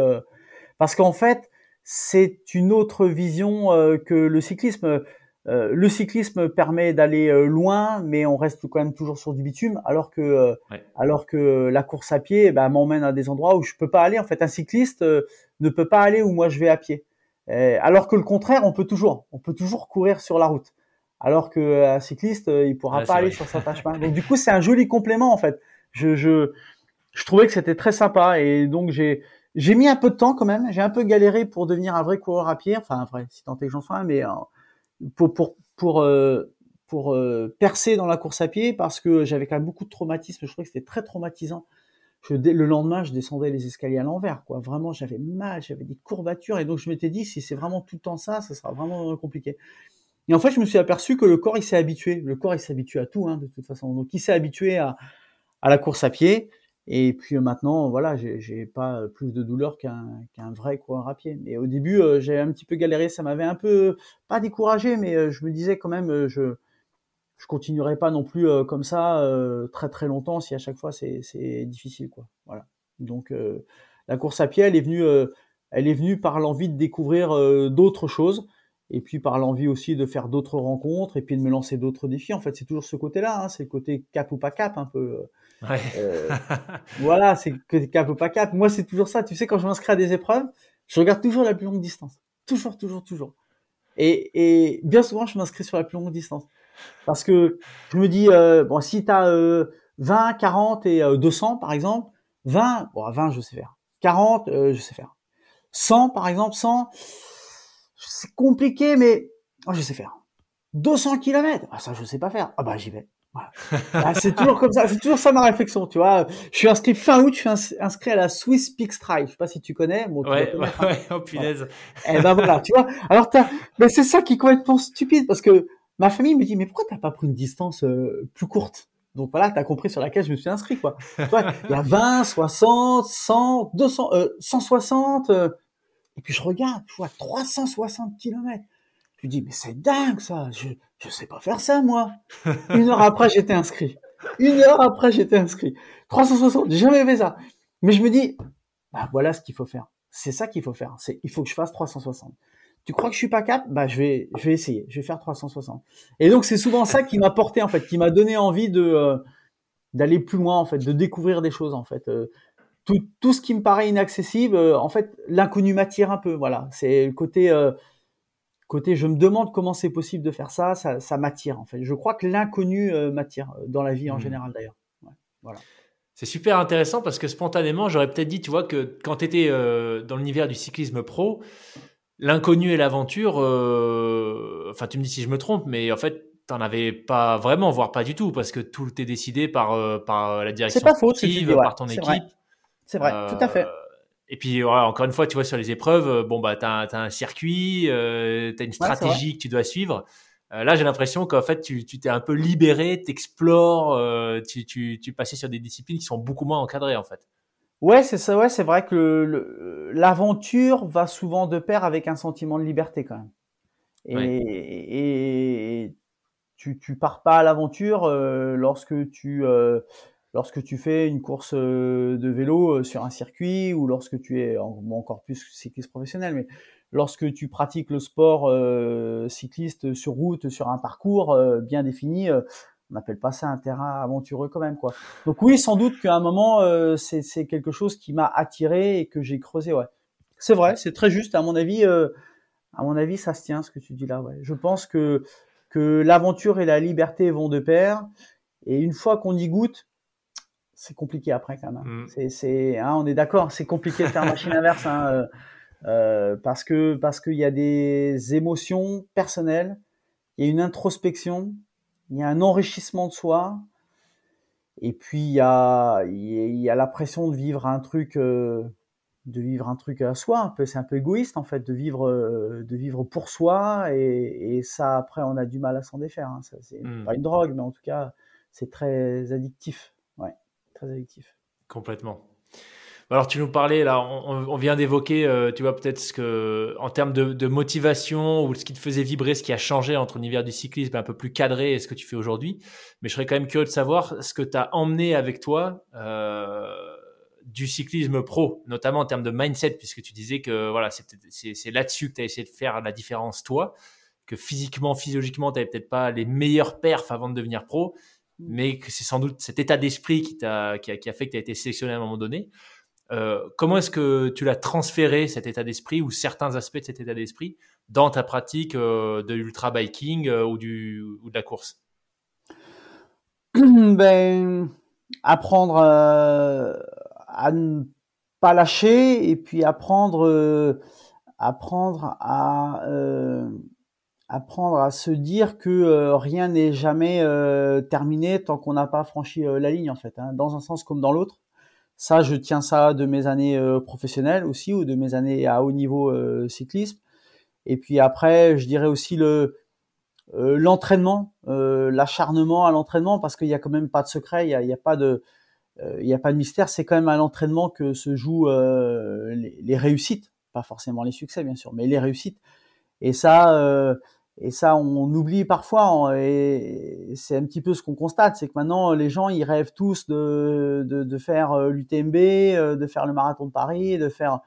parce qu'en fait, c'est une autre vision euh, que le cyclisme. Euh, le cyclisme permet d'aller euh, loin, mais on reste quand même toujours sur du bitume, alors que alors que la course à pied, bah, m'emmène à des endroits où je peux pas aller. En fait, un cycliste ne peut pas aller où moi je vais à pied. alors que le contraire, on peut toujours, on peut toujours courir sur la route. Alors que un cycliste, il pourra pas aller sur certains chemins. Donc du coup, c'est un joli complément en fait. Je je je trouvais que c'était très sympa et donc j'ai j'ai mis un peu de temps quand même. J'ai un peu galéré pour devenir un vrai coureur à pied. Enfin, un vrai, si tant est que j'en sois un, mais euh, pour pour pour euh, pour euh, percer dans la course à pied parce que j'avais quand même beaucoup de traumatisme. Je trouvais que c'était très traumatisant. Le lendemain, je descendais les escaliers à l'envers, quoi. Vraiment, j'avais mal, j'avais des courbatures, et donc je m'étais dit, si c'est vraiment tout le temps ça, ça sera vraiment compliqué. Et en fait, je me suis aperçu que le corps, il s'est habitué. Le corps, il s'habitue à tout, hein, de toute façon. Donc, il s'est habitué à, à la course à pied. Et puis euh, maintenant, voilà, j'ai pas plus de douleur qu'un qu'un vrai coureur à pied. Mais au début, euh, j'ai un petit peu galéré, ça m'avait un peu pas découragé, mais euh, je me disais quand même, je je continuerai pas non plus comme ça très très longtemps si à chaque fois c'est difficile quoi. Voilà. Donc la course à pied, elle est venue elle est venue par l'envie de découvrir d'autres choses et puis par l'envie aussi de faire d'autres rencontres et puis de me lancer d'autres défis. En fait, c'est toujours ce côté-là, hein, c'est le côté cap ou pas cap un peu. Ouais. Euh, voilà, c'est que cap ou pas cap. Moi, c'est toujours ça. Tu sais, quand je m'inscris à des épreuves, je regarde toujours la plus longue distance. Toujours, toujours, toujours. Et, et bien souvent, je m'inscris sur la plus longue distance. Parce que je me dis, euh, bon, si tu as 20, 40 et 200, euh, par exemple, 20, bon, 20, je sais faire. 40, euh, je sais faire. 100, par exemple, 100, c'est compliqué, mais oh, je sais faire. 200 km, ah, ça, je sais pas faire. Ah bah, j'y vais. Ah, c'est toujours comme ça, c'est toujours ça ma réflexion, tu vois. Je suis inscrit fin août, je suis inscrit à la Swiss Peak Strike. Je sais pas si tu connais. Bon, ouais, ouais, hein. ouais, oh punaise. Et eh ben voilà, tu vois. Alors mais c'est ça qui est complètement stupide parce que ma famille me dit mais pourquoi t'as pas pris une distance euh, plus courte? Donc voilà, t'as compris sur laquelle je me suis inscrit quoi. tu il y a 20, 60, 100, 200, euh, 160 euh, et puis je regarde, je vois 360 km. Je dis mais c'est dingue ça. Je je sais pas faire ça, moi. Une heure après, j'étais inscrit. Une heure après, j'étais inscrit. 360, j'ai jamais fait ça. Mais je me dis, bah voilà ce qu'il faut faire. C'est ça qu'il faut faire. Il faut que je fasse 360. Tu crois que je suis pas cap? Bah je vais, je vais essayer. Je vais faire 360. Et donc c'est souvent ça qui m'a porté en fait, qui m'a donné envie de euh, d'aller plus loin en fait, de découvrir des choses en fait. Euh, tout, tout ce qui me paraît inaccessible, euh, en fait, l'inconnu m'attire un peu. Voilà, c'est le côté côté je me demande comment c'est possible de faire ça, ça, m'attire en fait. Je crois que l'inconnu euh, m'attire euh, dans la vie en mmh. général d'ailleurs. voilà. C'est super intéressant parce que spontanément, j'aurais peut-être dit, tu vois, que quand tu étais euh, dans l'univers du cyclisme pro, l'inconnu et l'aventure, enfin, tu me dis si je me trompe, mais en fait, tu n'en avais pas vraiment, voire pas du tout, parce que tout est décidé par, par la direction pas sportive, par ton équipe. C'est vrai, tout à fait. Et puis, encore une fois, tu vois, sur les épreuves, euh, bon, bah, tu as, un circuit, euh, tu as une stratégie que tu dois suivre. Euh, là, j'ai l'impression qu'en fait, tu t'es un peu libéré, t'explores, euh, tu, tu, tu passais sur des disciplines qui sont beaucoup moins encadrées, en fait. Ouais, c'est ça, ouais, c'est vrai que l'aventure va souvent de pair avec un sentiment de liberté, quand même. Et, et tu, tu pars pas à l'aventure euh, lorsque tu lorsque tu fais une course euh, de vélo euh, sur un circuit ou lorsque tu es encore plus cycliste professionnel, mais lorsque tu pratiques le sport euh, cycliste sur route, sur un parcours bien défini, on n'appelle pas ça un terrain aventureux quand même quoi. Donc oui, sans doute qu'à un moment c'est quelque chose qui m'a attiré et que j'ai creusé. Ouais, c'est vrai, c'est très juste. À mon avis, à mon avis, ça se tient ce que tu dis là. Ouais, je pense que que l'aventure et la liberté vont de pair. Et une fois qu'on y goûte, c'est compliqué après quand même. Mm. C'est, hein, on est d'accord, c'est compliqué de faire machine inverse hein, euh, euh, parce que parce qu'il y a des émotions personnelles, il y a une introspection, il y a un enrichissement de soi, et puis il y a il y a la pression de vivre un truc euh, de vivre un truc à soi un peu c'est un peu égoïste en fait de vivre de vivre pour soi et, et ça après on a du mal à s'en défaire hein. ça c'est mm. pas une drogue mais en tout cas c'est très addictif très addictif. Complètement. Alors tu nous parlais là, on, vient d'évoquer, euh, tu vois peut-être ce que, en termes de, motivation ou ce qui te faisait vibrer, ce qui a changé entre l'univers du cyclisme un peu plus cadré et ce que tu fais aujourd'hui. Mais je serais quand même curieux de savoir ce que tu as emmené avec toi euh, du cyclisme pro, notamment en termes de mindset, puisque tu disais que voilà, c'est là-dessus que tu as essayé de faire la différence toi, que physiquement, physiologiquement, tu n'avais peut-être pas les meilleurs perfs avant de devenir pro, mais que c'est sans doute cet état d'esprit qui, qui, a, qui a fait que tu as été sélectionné à un moment donné. Euh, comment est-ce que tu l'as transféré cet état d'esprit ou certains aspects de cet état d'esprit dans ta pratique euh, de l'ultra biking euh, ou, du, ou de la course? Ben, Apprendre à ne pas lâcher et puis apprendre, apprendre à apprendre à se dire que rien n'est jamais terminé tant qu'on n'a pas franchi la ligne en fait, hein, dans un sens comme dans l'autre. Ça, je tiens ça de mes années euh, professionnelles aussi ou de mes années à haut niveau euh, cyclisme. Et puis après, je dirais aussi le euh, l'entraînement, l'acharnement à l'entraînement, parce qu'il y a quand même pas de secret, il y a, a, pas de il y a pas de mystère. C'est quand même à l'entraînement que se jouent les, réussites, pas forcément les succès bien sûr, mais les réussites. Et ça et ça, on oublie parfois, et c'est un petit peu ce qu'on constate, c'est que maintenant, les gens, ils rêvent tous de, de, de faire euh, l'UTMB, euh, de faire le marathon de Paris, de faire...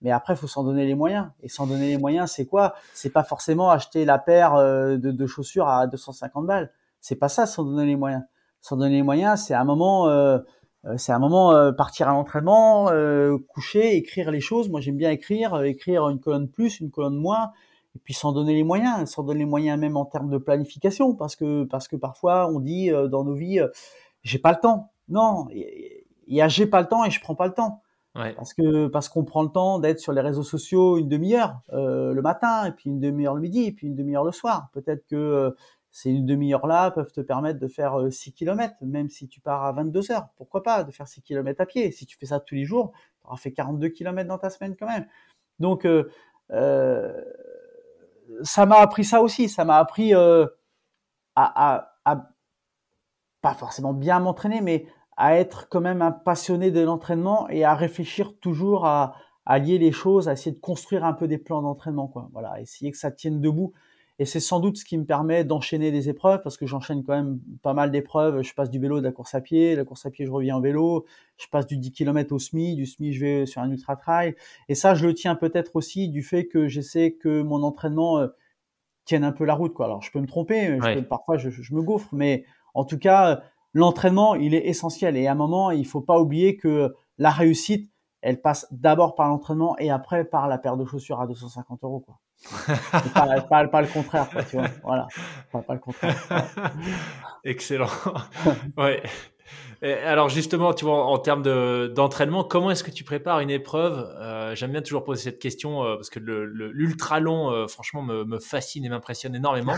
Mais après, il faut s'en donner les moyens. Et s'en donner les moyens, c'est quoi? C'est pas forcément acheter la paire euh, de, de, chaussures à 250 balles. C'est pas ça, s'en donner les moyens. S'en donner les moyens, c'est un moment... Euh, c'est un moment partir à l'entraînement, coucher, écrire les choses. Moi, j'aime bien écrire, écrire une colonne plus, une colonne moins, et puis s'en donner les moyens, s'en donner les moyens même en termes de planification, parce que parce que parfois on dit euh, dans nos vies, euh, j'ai pas le temps. Non, il y a j'ai pas le temps et je prends pas le temps. Ouais. Parce que parce qu'on prend le temps d'être sur les réseaux sociaux une demi-heure euh, le matin et puis une demi-heure le midi et puis une demi-heure le soir. Peut-être que euh, ces une demi-heure là peuvent te permettre de faire 6 km, même si tu pars à 22 heures. Pourquoi pas de faire 6 km à pied? Si tu fais ça tous les jours, tu auras fait 42 km dans ta semaine quand même. Donc euh, ça m'a appris ça aussi. Ça m'a appris euh, à, pas forcément bien m'entraîner, mais à être quand même un passionné de l'entraînement et à réfléchir toujours à, lier les choses, à essayer de construire un peu des plans d'entraînement, quoi. Voilà, essayer que ça tienne debout. Et c'est sans doute ce qui me permet d'enchaîner des épreuves parce que j'enchaîne quand même pas mal d'épreuves. Je passe du vélo de la course à pied, de la course à pied je reviens en vélo, je passe du 10 km au SMI, du SMI je vais sur un ultra trail. Et ça je le tiens peut-être aussi du fait que j'essaie que mon entraînement euh, tienne un peu la route quoi. Alors je peux me tromper, parfois je, je, me gaufre, mais en tout cas l'entraînement il est essentiel. Et à un moment il faut pas oublier que la réussite elle passe d'abord par l'entraînement et après par la paire de chaussures à 250 euros quoi pas, le contraire, tu vois. Voilà, pas, le contraire. Excellent. ouais. alors justement, tu vois, en termes d'entraînement, comment est-ce que tu prépares une épreuve? Euh, J'aime bien toujours poser cette question euh, parce que l'ultra long, euh, franchement, me, me, fascine et m'impressionne énormément.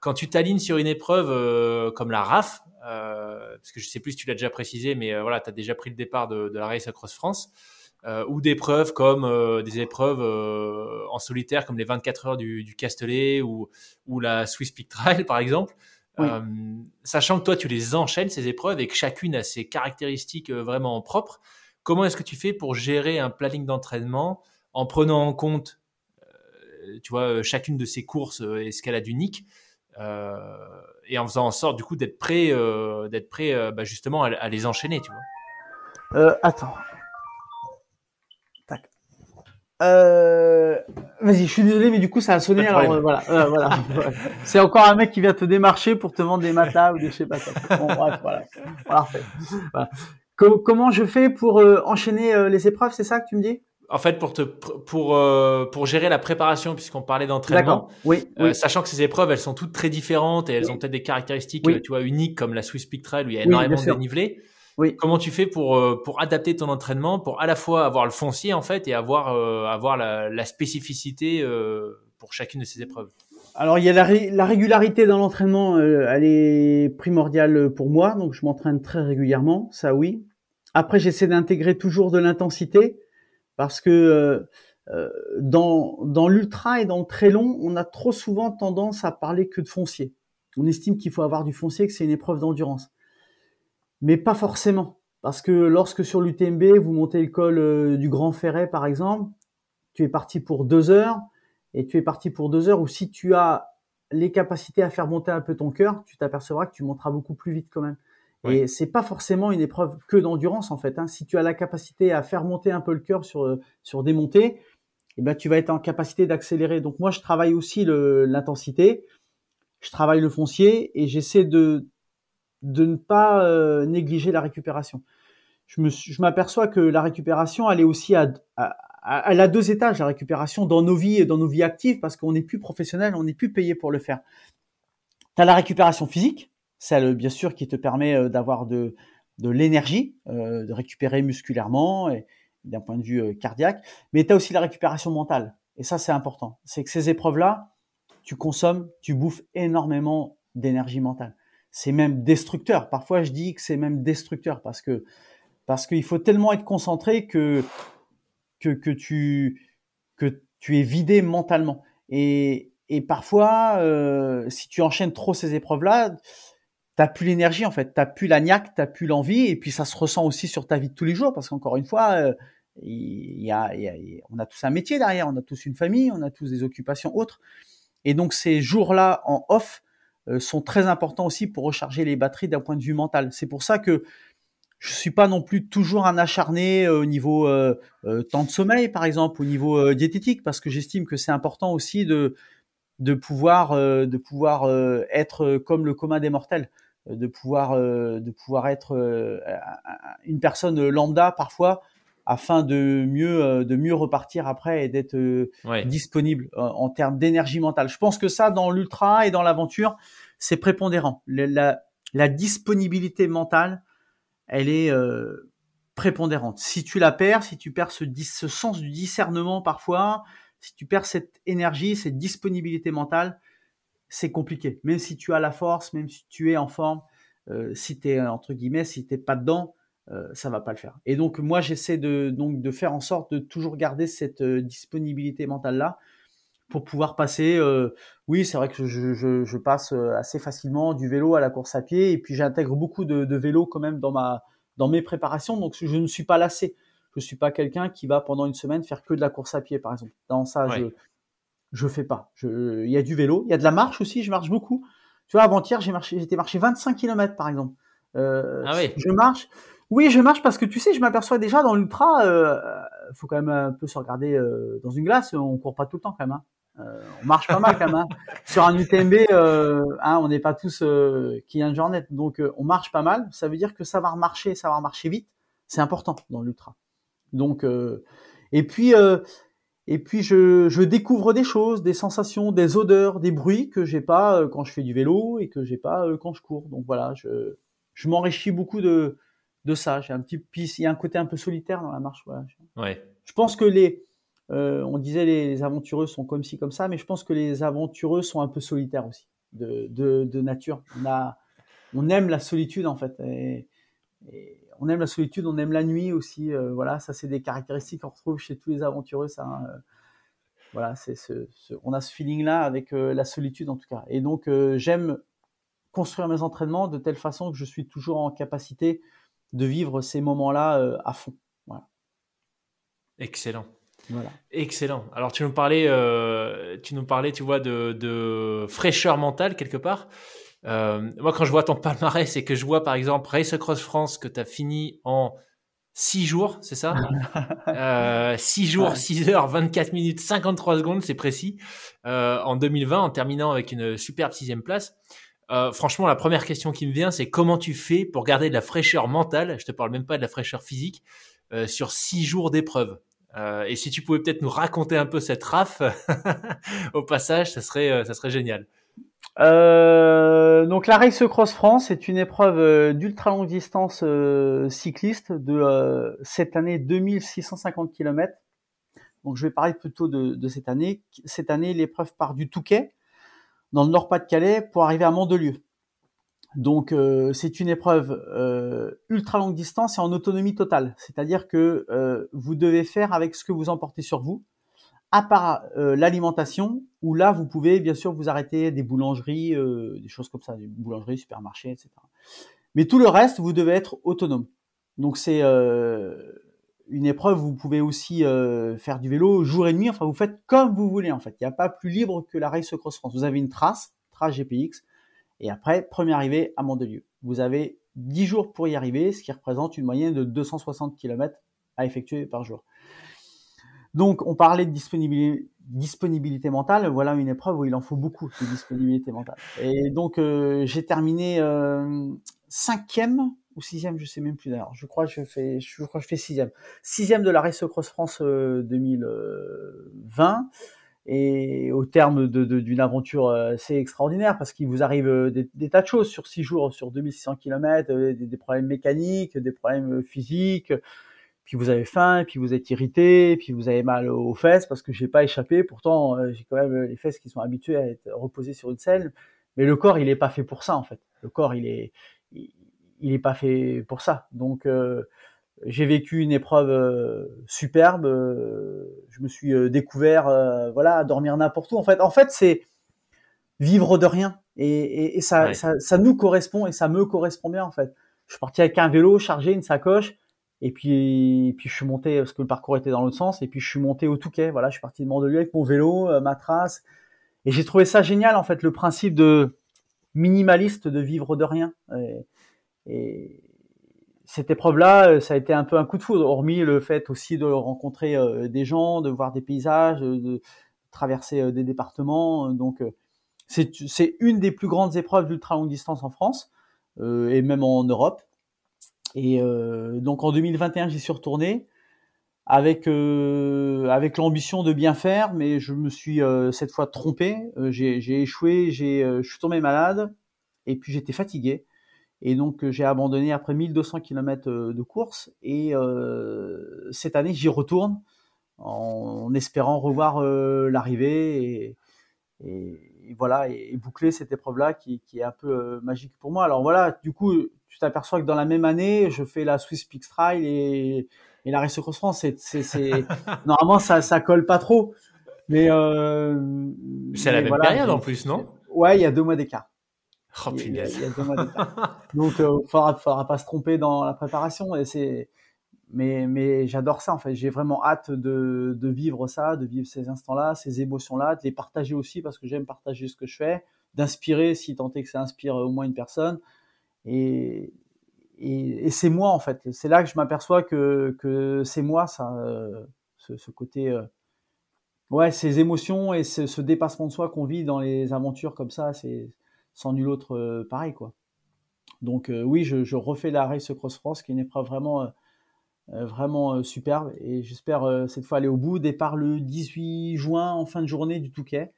Quand tu t'alignes sur une épreuve comme la RAF, parce que je sais plus si tu l'as déjà précisé, mais voilà, tu as déjà pris le départ de, de la Race Across France. Euh, ou d'épreuves comme euh, des épreuves euh, en solitaire comme les 24 heures du, du Castellet ou, ou la Swiss Peak Trail par exemple. sachant que toi tu les enchaînes ces épreuves et que chacune a ses caractéristiques vraiment propres, comment est-ce que tu fais pour gérer un planning d'entraînement en prenant en compte tu vois chacune de ces courses a d'unique et en faisant en sorte du coup d'être prêt d'être prêt bah, justement à, à, les enchaîner tu vois? Attends euh... Vas-y, je suis désolé, mais du coup, ça a sonné. Alors euh, voilà, euh, voilà. C'est encore un mec qui vient te démarcher pour te vendre des matelas ou des je sais pas quoi. Bon, bref, voilà. voilà. comment je fais pour euh, enchaîner les épreuves C'est ça que tu me dis? En fait, pour te pour euh, pour gérer la préparation, puisqu'on parlait d'entraînement, oui, euh, sachant que ces épreuves, elles sont toutes très différentes et elles ont peut-être des caractéristiques, tu vois, uniques comme la Swiss Peak Trail où il y a énormément de dénivelé. Oui. Comment tu fais pour euh, pour adapter ton entraînement pour à la fois avoir le foncier en fait et avoir avoir la, la spécificité pour chacune de ces épreuves? Alors il y a la, la régularité dans l'entraînement, elle est primordiale pour moi, donc je m'entraîne très régulièrement, ça oui. Après j'essaie d'intégrer toujours de l'intensité parce que euh, euh, dans, dans l'ultra et dans le très long, on a trop souvent tendance à parler que de foncier. On estime qu'il faut avoir du foncier, que c'est une épreuve d'endurance. Mais pas forcément. Parce que lorsque sur l'UTMB, vous montez le col euh, du Grand Ferret, par exemple, tu es parti pour deux heures, et tu es parti pour deux heures, ou si tu as les capacités à faire monter un peu ton cœur, tu t'apercevras que tu monteras beaucoup plus vite quand même. Et c'est pas forcément une épreuve que d'endurance en fait. Hein. Si tu as la capacité à faire monter un peu le cœur sur euh, sur des montées, eh ben tu vas être en capacité d'accélérer. Donc moi je travaille aussi l'intensité, je travaille le foncier et j'essaie de de ne pas euh, négliger la récupération. Je m'aperçois que la récupération elle est aussi à, a deux étages la récupération dans nos vies et dans nos vies actives parce qu'on n'est plus professionnel, on n'est plus payé pour le faire. Tu as la récupération physique celle bien sûr qui te permet euh, d'avoir de, l'énergie, euh, de récupérer musculairement et d'un point de vue cardiaque, mais tu as aussi la récupération mentale. Et ça, c'est important. C'est que ces épreuves-là, tu consommes, tu bouffes énormément d'énergie mentale. C'est même destructeur. Parfois, je dis que c'est même destructeur parce que parce qu'il faut tellement être concentré que que, que tu que tu es vidé mentalement. Et, et parfois, euh, si tu enchaînes trop ces épreuves-là, t'as plus l'énergie en fait, t'as plus la niaque, t'as plus l'envie, et puis ça se ressent aussi sur ta vie de tous les jours, parce qu'encore une fois, euh, il y, a, on a tous un métier derrière, on a tous une famille, on a tous des occupations autres, et donc ces jours-là en off sont très importants aussi pour recharger les batteries d'un point de vue mental. C'est pour ça que je suis pas non plus toujours un acharné euh, au niveau temps de sommeil, par exemple, au niveau diététique, parce que j'estime que c'est important aussi de de pouvoir de pouvoir être comme le commun des mortels de pouvoir euh, de pouvoir être euh, une personne lambda parfois afin de mieux euh, de mieux repartir après et d'être disponible en, termes d'énergie mentale. Je pense que ça dans l'ultra et dans l'aventure, c'est prépondérant. La, la, disponibilité mentale, elle est prépondérante. Si tu la perds, si tu perds ce, ce sens du discernement parfois, si tu perds cette énergie, cette disponibilité mentale, c'est compliqué. Même si tu as la force, même si tu es en forme, euh, si tu es entre guillemets, si t'es pas dedans, euh, ça va pas le faire. Et donc moi j'essaie de donc de faire en sorte de toujours garder cette euh, disponibilité mentale là pour pouvoir passer. oui, c'est vrai que je, je, je, passe assez facilement du vélo à la course à pied et puis j'intègre beaucoup de, de vélo quand même dans ma dans mes préparations. Donc je ne suis pas lassé. Je suis pas quelqu'un qui va pendant une semaine faire que de la course à pied par exemple. Dans ça, je je fais pas. Il y a du vélo, il y a de la marche aussi, je marche beaucoup. Tu vois, avant-hier, j'ai marché, j'étais marché 25 km par exemple. Euh, ah oui. Je marche. Oui, je marche parce que tu sais, je m'aperçois déjà dans l'ultra, euh, faut quand même un peu se regarder euh, dans une glace. On court pas tout le temps quand même. Hein. Euh, on marche pas mal quand même. Hein. Sur un UTMB, euh, hein, on n'est pas tous euh, qui a une journée, donc euh, on marche pas mal. Ça veut dire que savoir marcher, savoir marcher vite, c'est important dans l'ultra. Donc, et puis et puis je, je, découvre des choses, des sensations, des odeurs, des bruits que j'ai pas euh, quand je fais du vélo et que j'ai pas euh, quand je cours. Donc voilà, je, je m'enrichis beaucoup de, de ça. J'ai un petit il y a un côté un peu solitaire dans la marche. Voilà. Ouais. Je pense que les euh, on disait les, aventureux sont comme ci comme ça, mais je pense que les aventureux sont un peu solitaires aussi de, de, de nature. On a on aime la solitude en fait. Et, et on aime la solitude, on aime la nuit aussi. Euh, voilà, ça c'est des caractéristiques qu'on retrouve chez tous les aventureux. Ça, hein, euh, voilà, c'est ce, on a ce feeling-là avec euh, la solitude en tout cas. Et donc j'aime construire mes entraînements de telle façon que je suis toujours en capacité de vivre ces moments-là à fond. Voilà. Excellent. Voilà. Excellent. Alors tu nous parlais, tu nous parlais, tu vois, de, de fraîcheur mentale quelque part. Euh, moi, quand je vois ton palmarès et que je vois, par exemple, Race Across France que tu as fini en 6 jours, c'est ça? Euh, 6 jours, 6 heures, 24 minutes, 53 secondes, c'est précis, euh, en 2020, en terminant avec une superbe sixième place. Euh, franchement, la première question qui me vient, c'est comment tu fais pour garder de la fraîcheur mentale, je te parle même pas de la fraîcheur physique, euh, sur 6 jours d'épreuve et si tu pouvais peut-être nous raconter un peu cette RAF au passage, ça serait, ça serait génial. Euh, donc la Race Cross France est une épreuve euh, d'ultra longue distance euh, cycliste de cette année 2650 km. Donc je vais parler plutôt de, cette année. Cette année, l'épreuve part du Touquet, dans le Nord-Pas-de-Calais, pour arriver à Mandelieu. Donc c'est une épreuve ultra longue distance et en autonomie totale. C'est-à-dire que vous devez faire avec ce que vous emportez sur vous à part euh, l'alimentation, où là, vous pouvez bien sûr vous arrêter des boulangeries, euh, des choses comme ça, des boulangeries, supermarchés, etc. Mais tout le reste, vous devez être autonome. Donc c'est euh, une épreuve, vous pouvez aussi faire du vélo jour et nuit, enfin vous faites comme vous voulez en fait. Il n'y a pas plus libre que la Race Cross France. Vous avez une trace, trace GPX, et après, première arrivée à Mandelieu. Vous avez 10 jours pour y arriver, ce qui représente une moyenne de 260 km à effectuer par jour. Donc, on parlait de disponibilité, disponibilité mentale. Voilà une épreuve où il en faut beaucoup de disponibilité mentale. Et donc, euh, j'ai terminé euh, cinquième ou sixième, je sais même plus d'ailleurs. Je crois que je fais, sixième, sixième de la Race Cross France 2020. Euh, et au terme d'une aventure assez extraordinaire parce qu'il vous arrive des, tas de choses sur six jours, sur 2600 km, des, des problèmes mécaniques, des problèmes physiques, puis vous avez faim, puis vous êtes irrité, puis vous avez mal aux fesses parce que j'ai pas échappé. Pourtant, euh, j'ai quand même les fesses qui sont habituées à être reposées sur une selle. Mais le corps, il est pas fait pour ça en fait. Le corps, il est, il, est pas fait pour ça. Donc, euh, j'ai vécu une épreuve euh, superbe. je me suis découvert, voilà, à dormir n'importe où. En fait, en fait, c'est vivre de rien. Et, et, ça, ça, ça nous correspond et ça me correspond bien en fait. Je suis parti avec un vélo chargé, une sacoche et puis, puis je suis monté parce que le parcours était dans l'autre sens. Et puis je suis monté au Touquet. Voilà, je suis parti de Mandelieu avec mon vélo, euh, ma trace. Et j'ai trouvé ça génial en fait, le principe de minimaliste de vivre de rien. Et, cette épreuve-là, euh, ça a été un peu un coup de foudre, hormis le fait aussi de rencontrer euh, des gens, de voir des paysages, de traverser des départements. Donc c'est une des plus grandes épreuves d'ultra longue distance en France et même en Europe. Et euh, donc en 2021, j'y suis retourné avec euh, avec l'ambition de bien faire, mais je me suis euh, cette fois trompé. j'ai échoué, j'ai je suis tombé malade et puis j'étais fatigué. Et donc j'ai abandonné après 1200 km de course. Et cette année, j'y retourne en, espérant revoir l'arrivée et, et, voilà et, boucler cette épreuve-là qui, qui, est un peu magique pour moi. Alors voilà, du coup, tu t'aperçois que dans la même année, je fais la Swiss Peaks Trail et, la Race Cross France. C'est, normalement, ça, ça colle pas trop. Mais euh, c'est la même période en plus, non? Ouais, il y a deux mois d'écart. Oh, il, y a, deux mois d'écart. Donc, euh, faudra, faudra pas se tromper dans la préparation. Et c'est, mais, mais j'adore ça en fait. J'ai vraiment hâte de, de vivre ça, de vivre ces instants-là, ces émotions-là, de les partager aussi parce que j'aime partager ce que je fais, d'inspirer si tant est que ça inspire au moins une personne. Et, et, c'est moi en fait. C'est là que je m'aperçois que, que c'est moi ça, euh, ce, ce, côté, euh, ouais, ces émotions et ce, ce, dépassement de soi qu'on vit dans les aventures comme ça, c'est sans nul autre euh, pareil quoi. Donc oui, je, je, refais la Race Cross France, qui est une épreuve vraiment, vraiment superbe, et j'espère cette fois aller au bout. Départ le 18 juin en fin de journée du Touquet,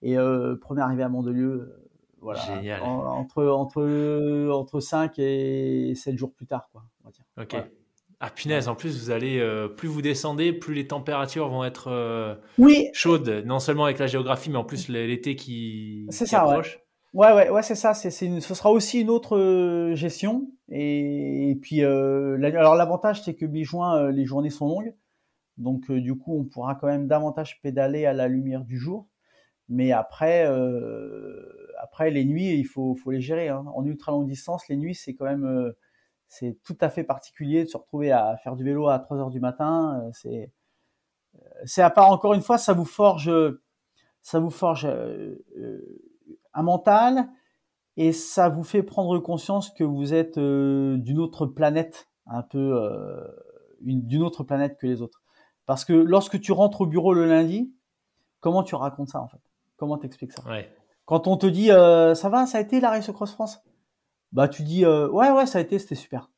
et première arrivée à Mandelieu voilà, Génial. entre, entre, entre 5 et 7 jours plus tard, quoi, on va dire. Ok. Ah punaise, en plus vous allez, euh, plus vous descendez, plus les températures vont être euh, oui. chaudes, non seulement avec la géographie, mais en plus l'été qui, c'est ça, approche. Ouais, ouais, ouais, c'est ça. C'est, c'est ce sera aussi une autre euh, gestion. Et, puis, alors l'avantage, c'est que mi-juin, les journées sont longues. Donc, du coup, on pourra quand même davantage pédaler à la lumière du jour. Mais après, après, les nuits, il faut, faut les gérer. Hein. En ultra longue distance, les nuits, c'est quand même, euh, c'est tout à fait particulier de se retrouver à faire du vélo à 3 heures du matin. Euh, c'est, euh, c'est à part encore une fois, ça vous forge, ça vous forge un mental et ça vous fait prendre conscience que vous êtes d'une autre planète, un peu d'une autre planète que les autres. Parce que lorsque tu rentres au bureau le lundi, comment tu racontes ça en fait? Comment t'expliques ça? Ouais. Quand on te dit euh, ça va, ça a été la Race Cross France, bah tu dis euh, ouais ouais ça a été, c'était super.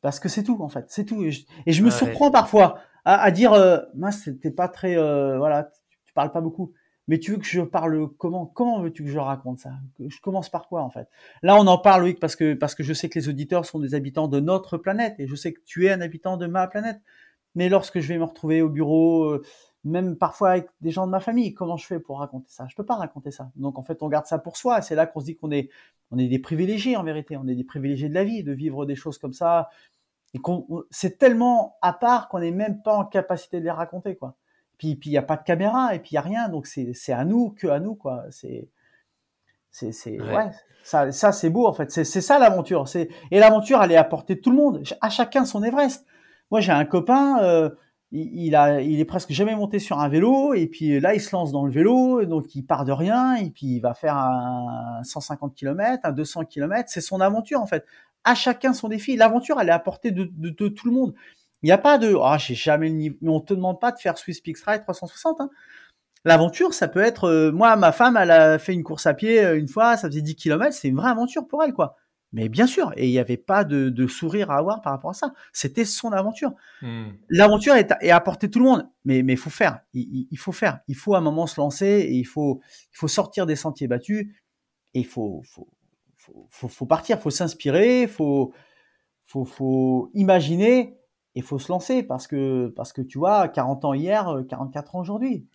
Parce que c'est tout en fait, c'est tout. Et je, me surprends parfois à, dire, euh, mince, c'était pas très, euh, voilà, tu parles pas beaucoup. Mais tu veux que je parle comment? Comment veux-tu que je raconte ça? Je commence par quoi en fait? Là, on en parle, oui, parce que parce que je sais que les auditeurs sont des habitants de notre planète et je sais que tu es un habitant de ma planète. Mais lorsque je vais me retrouver au bureau, euh, même parfois avec des gens de ma famille, comment je fais pour raconter ça? Je peux pas raconter ça. Donc en fait, on garde ça pour soi. C'est là qu'on se dit qu'on est on est des privilégiés en vérité. On est des privilégiés de la vie, de vivre des choses comme ça. Et c'est tellement à part qu'on n'est même pas en capacité de les raconter quoi puis puis il y a pas de caméra et puis il y a rien. Donc c'est à nous que à nous quoi. C'est c'est c'est ouais. ça ça c'est beau en fait. C'est c'est ça l'aventure. C'est et l'aventure elle est à portée de tout le monde. À chacun son Everest. Moi j'ai un copain euh, il, a il est presque jamais monté sur un vélo et puis là il se lance dans le vélo donc il part de rien et puis il va faire un 150 km un 200 km c'est son aventure en fait. À chacun son défi. L'aventure elle est à portée de, de, de tout le monde il n'y a pas de ah j'ai jamais le niveau. Mais on te demande pas de faire Swiss Peaks Ride 360. Hein. L'aventure, ça peut être euh, moi, ma femme, elle a fait une course à pied euh, une fois, ça faisait 10 km, c'est une vraie aventure pour elle, quoi. Mais bien sûr, et il n'y avait pas de, de, sourire à avoir par rapport à ça. C'était son aventure. Hmm. L'aventure est, est à portée tout le monde, mais mais faut faire. Il, il, faut faire. Il faut à un moment se lancer et il faut il faut sortir des sentiers battus et il faut faut faut, faut, faut partir. Faut s'inspirer. Faut faut faut imaginer il faut se lancer parce que parce que tu vois 40 ans hier 44 ans aujourd'hui.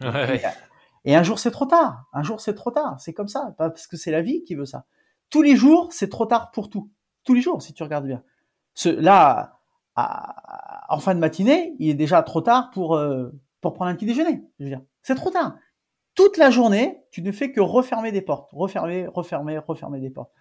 Et, un jour c'est trop tard. Un jour c'est trop tard. C'est comme ça. Parce que c'est la vie qui veut ça. Tous les jours c'est trop tard pour tout. Tous les jours si tu regardes bien. Ce, là en fin de matinée il est déjà trop tard pour euh, pour prendre un petit déjeuner je veux dire. C'est trop tard. Toute la journée tu ne fais que refermer des portes. Refermer refermer refermer des portes.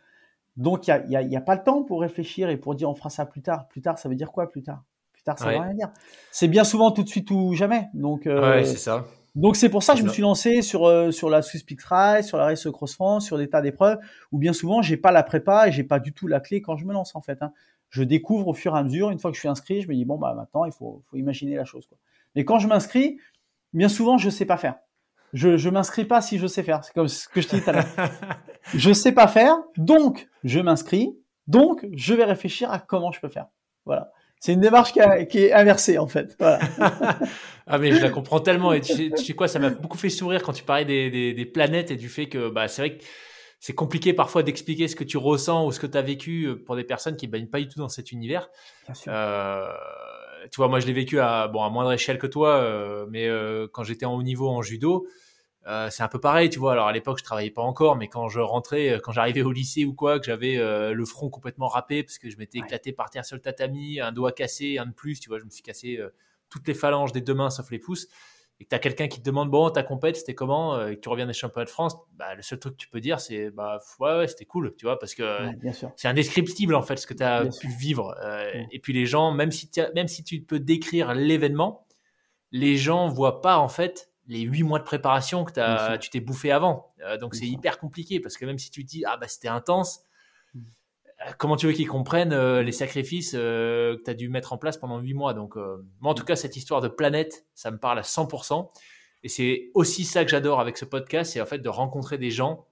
Donc il y a, y a pas le temps pour réfléchir et pour dire on fera ça plus tard. Plus tard ça veut dire quoi plus tard? Tard, ça rien dire. C'est bien souvent tout de suite ou jamais. Donc, euh, c'est ça. Donc c'est pour ça que je me suis lancé sur euh, sur la Swiss Ride, sur la Race Cross France, sur des tas d'épreuves où bien souvent j'ai pas la prépa et j'ai pas du tout la clé quand je me lance en fait. Hein. Je découvre au fur et à mesure. Une fois que je suis inscrit, je me dis bon bah maintenant il faut faut imaginer la chose quoi. Mais quand je m'inscris, bien souvent je sais pas faire. Je je m'inscris pas si je sais faire. C'est comme ce que je te dis tout à l'heure. je sais pas faire, donc je m'inscris, donc je vais réfléchir à comment je peux faire. Voilà. C'est une démarche qui, est inversée en fait. ah mais je la comprends tellement et tu sais, quoi, ça m'a beaucoup fait sourire quand tu parlais des, planètes et du fait que bah c'est vrai que c'est compliqué parfois d'expliquer ce que tu ressens ou ce que tu as vécu euh, pour des personnes qui ne baignent pas du tout dans cet univers. Euh, tu vois, moi je l'ai vécu à bon à moindre échelle que toi, euh, mais quand j'étais en haut niveau en judo, euh, c'est un peu pareil, tu vois. Alors à l'époque, je travaillais pas encore, mais quand je rentrais, euh, quand j'arrivais au lycée ou quoi, que j'avais euh, le front complètement râpé parce que je m'étais éclaté par terre sur le tatami, un doigt cassé, un de plus, tu vois, je me suis cassé toutes les phalanges des deux mains sauf les pouces. Et que tu as quelqu'un qui te demande bon ta compète c'était comment et que tu reviens des championnats de France, bah, le seul truc que tu peux dire c'est bah ouais, ouais c'était cool, tu vois, parce que c'est indescriptible en fait ce que tu as pu vivre. Et puis les gens, même si même si tu peux décrire l'événement, les gens voient pas en fait les huit mois de préparation que as, tu t'es bouffé avant. Euh, donc c'est hyper compliqué parce que même si tu te dis ah bah c'était intense, mm. euh, comment tu veux qu'ils comprennent euh, les sacrifices que tu as dû mettre en place pendant huit mois? Donc moi en tout cas cette histoire de planète, ça me parle à 100%. Et c'est aussi ça que j'adore avec ce podcast, c'est en fait de rencontrer des gens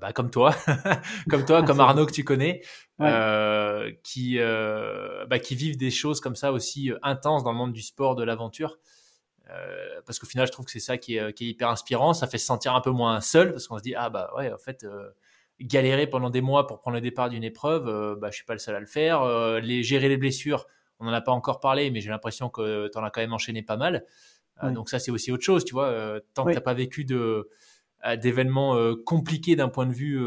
bah, comme toi, comme toi, comme Arnaud que tu connais, qui bah, qui vivent des choses comme ça aussi intenses dans le monde du sport, de l'aventure. Euh, parce qu'au final, je trouve que c'est ça qui est, qui est, hyper inspirant. Ça fait se sentir un peu moins seul parce qu'on se dit ah bah ouais, en fait, euh, galérer pendant des mois pour prendre le départ d'une épreuve, euh, bah je suis pas le seul à le faire. les gérer les blessures, on n'en a pas encore parlé, mais j'ai l'impression que tu en as quand même enchaîné pas mal. Donc ça, c'est aussi autre chose, tu vois. tant que tu n'as pas vécu de d'événements compliqués d'un point de vue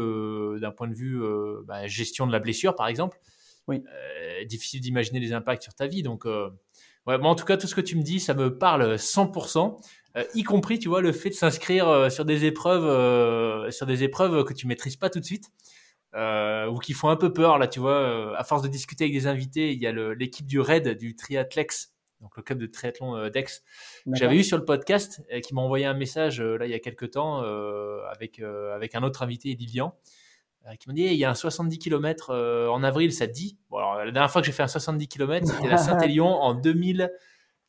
d'un point de vue bah, gestion de la blessure, par exemple. Oui. difficile d'imaginer les impacts sur ta vie. Donc Ouais, en tout cas, tout ce que tu me dis, ça me parle 100%, euh, y compris, tu vois, le fait de s'inscrire euh, sur des épreuves, euh, sur des épreuves que tu maîtrises pas tout de suite, ou qui font un peu peur. Là, tu vois, à force de discuter avec des invités, il y a l'équipe du RAID, du Triathlex, donc le club de triathlon d'Aix, que j'avais eu sur le podcast, qui m'a envoyé un message là il y a quelques temps avec avec un autre invité, Livian. Euh, qui m'a dit il y a un 70 km euh, en avril, ça te dit? Bon, alors, La dernière fois que j'ai fait un 70 km, c'était la Saint-Élion en 2000.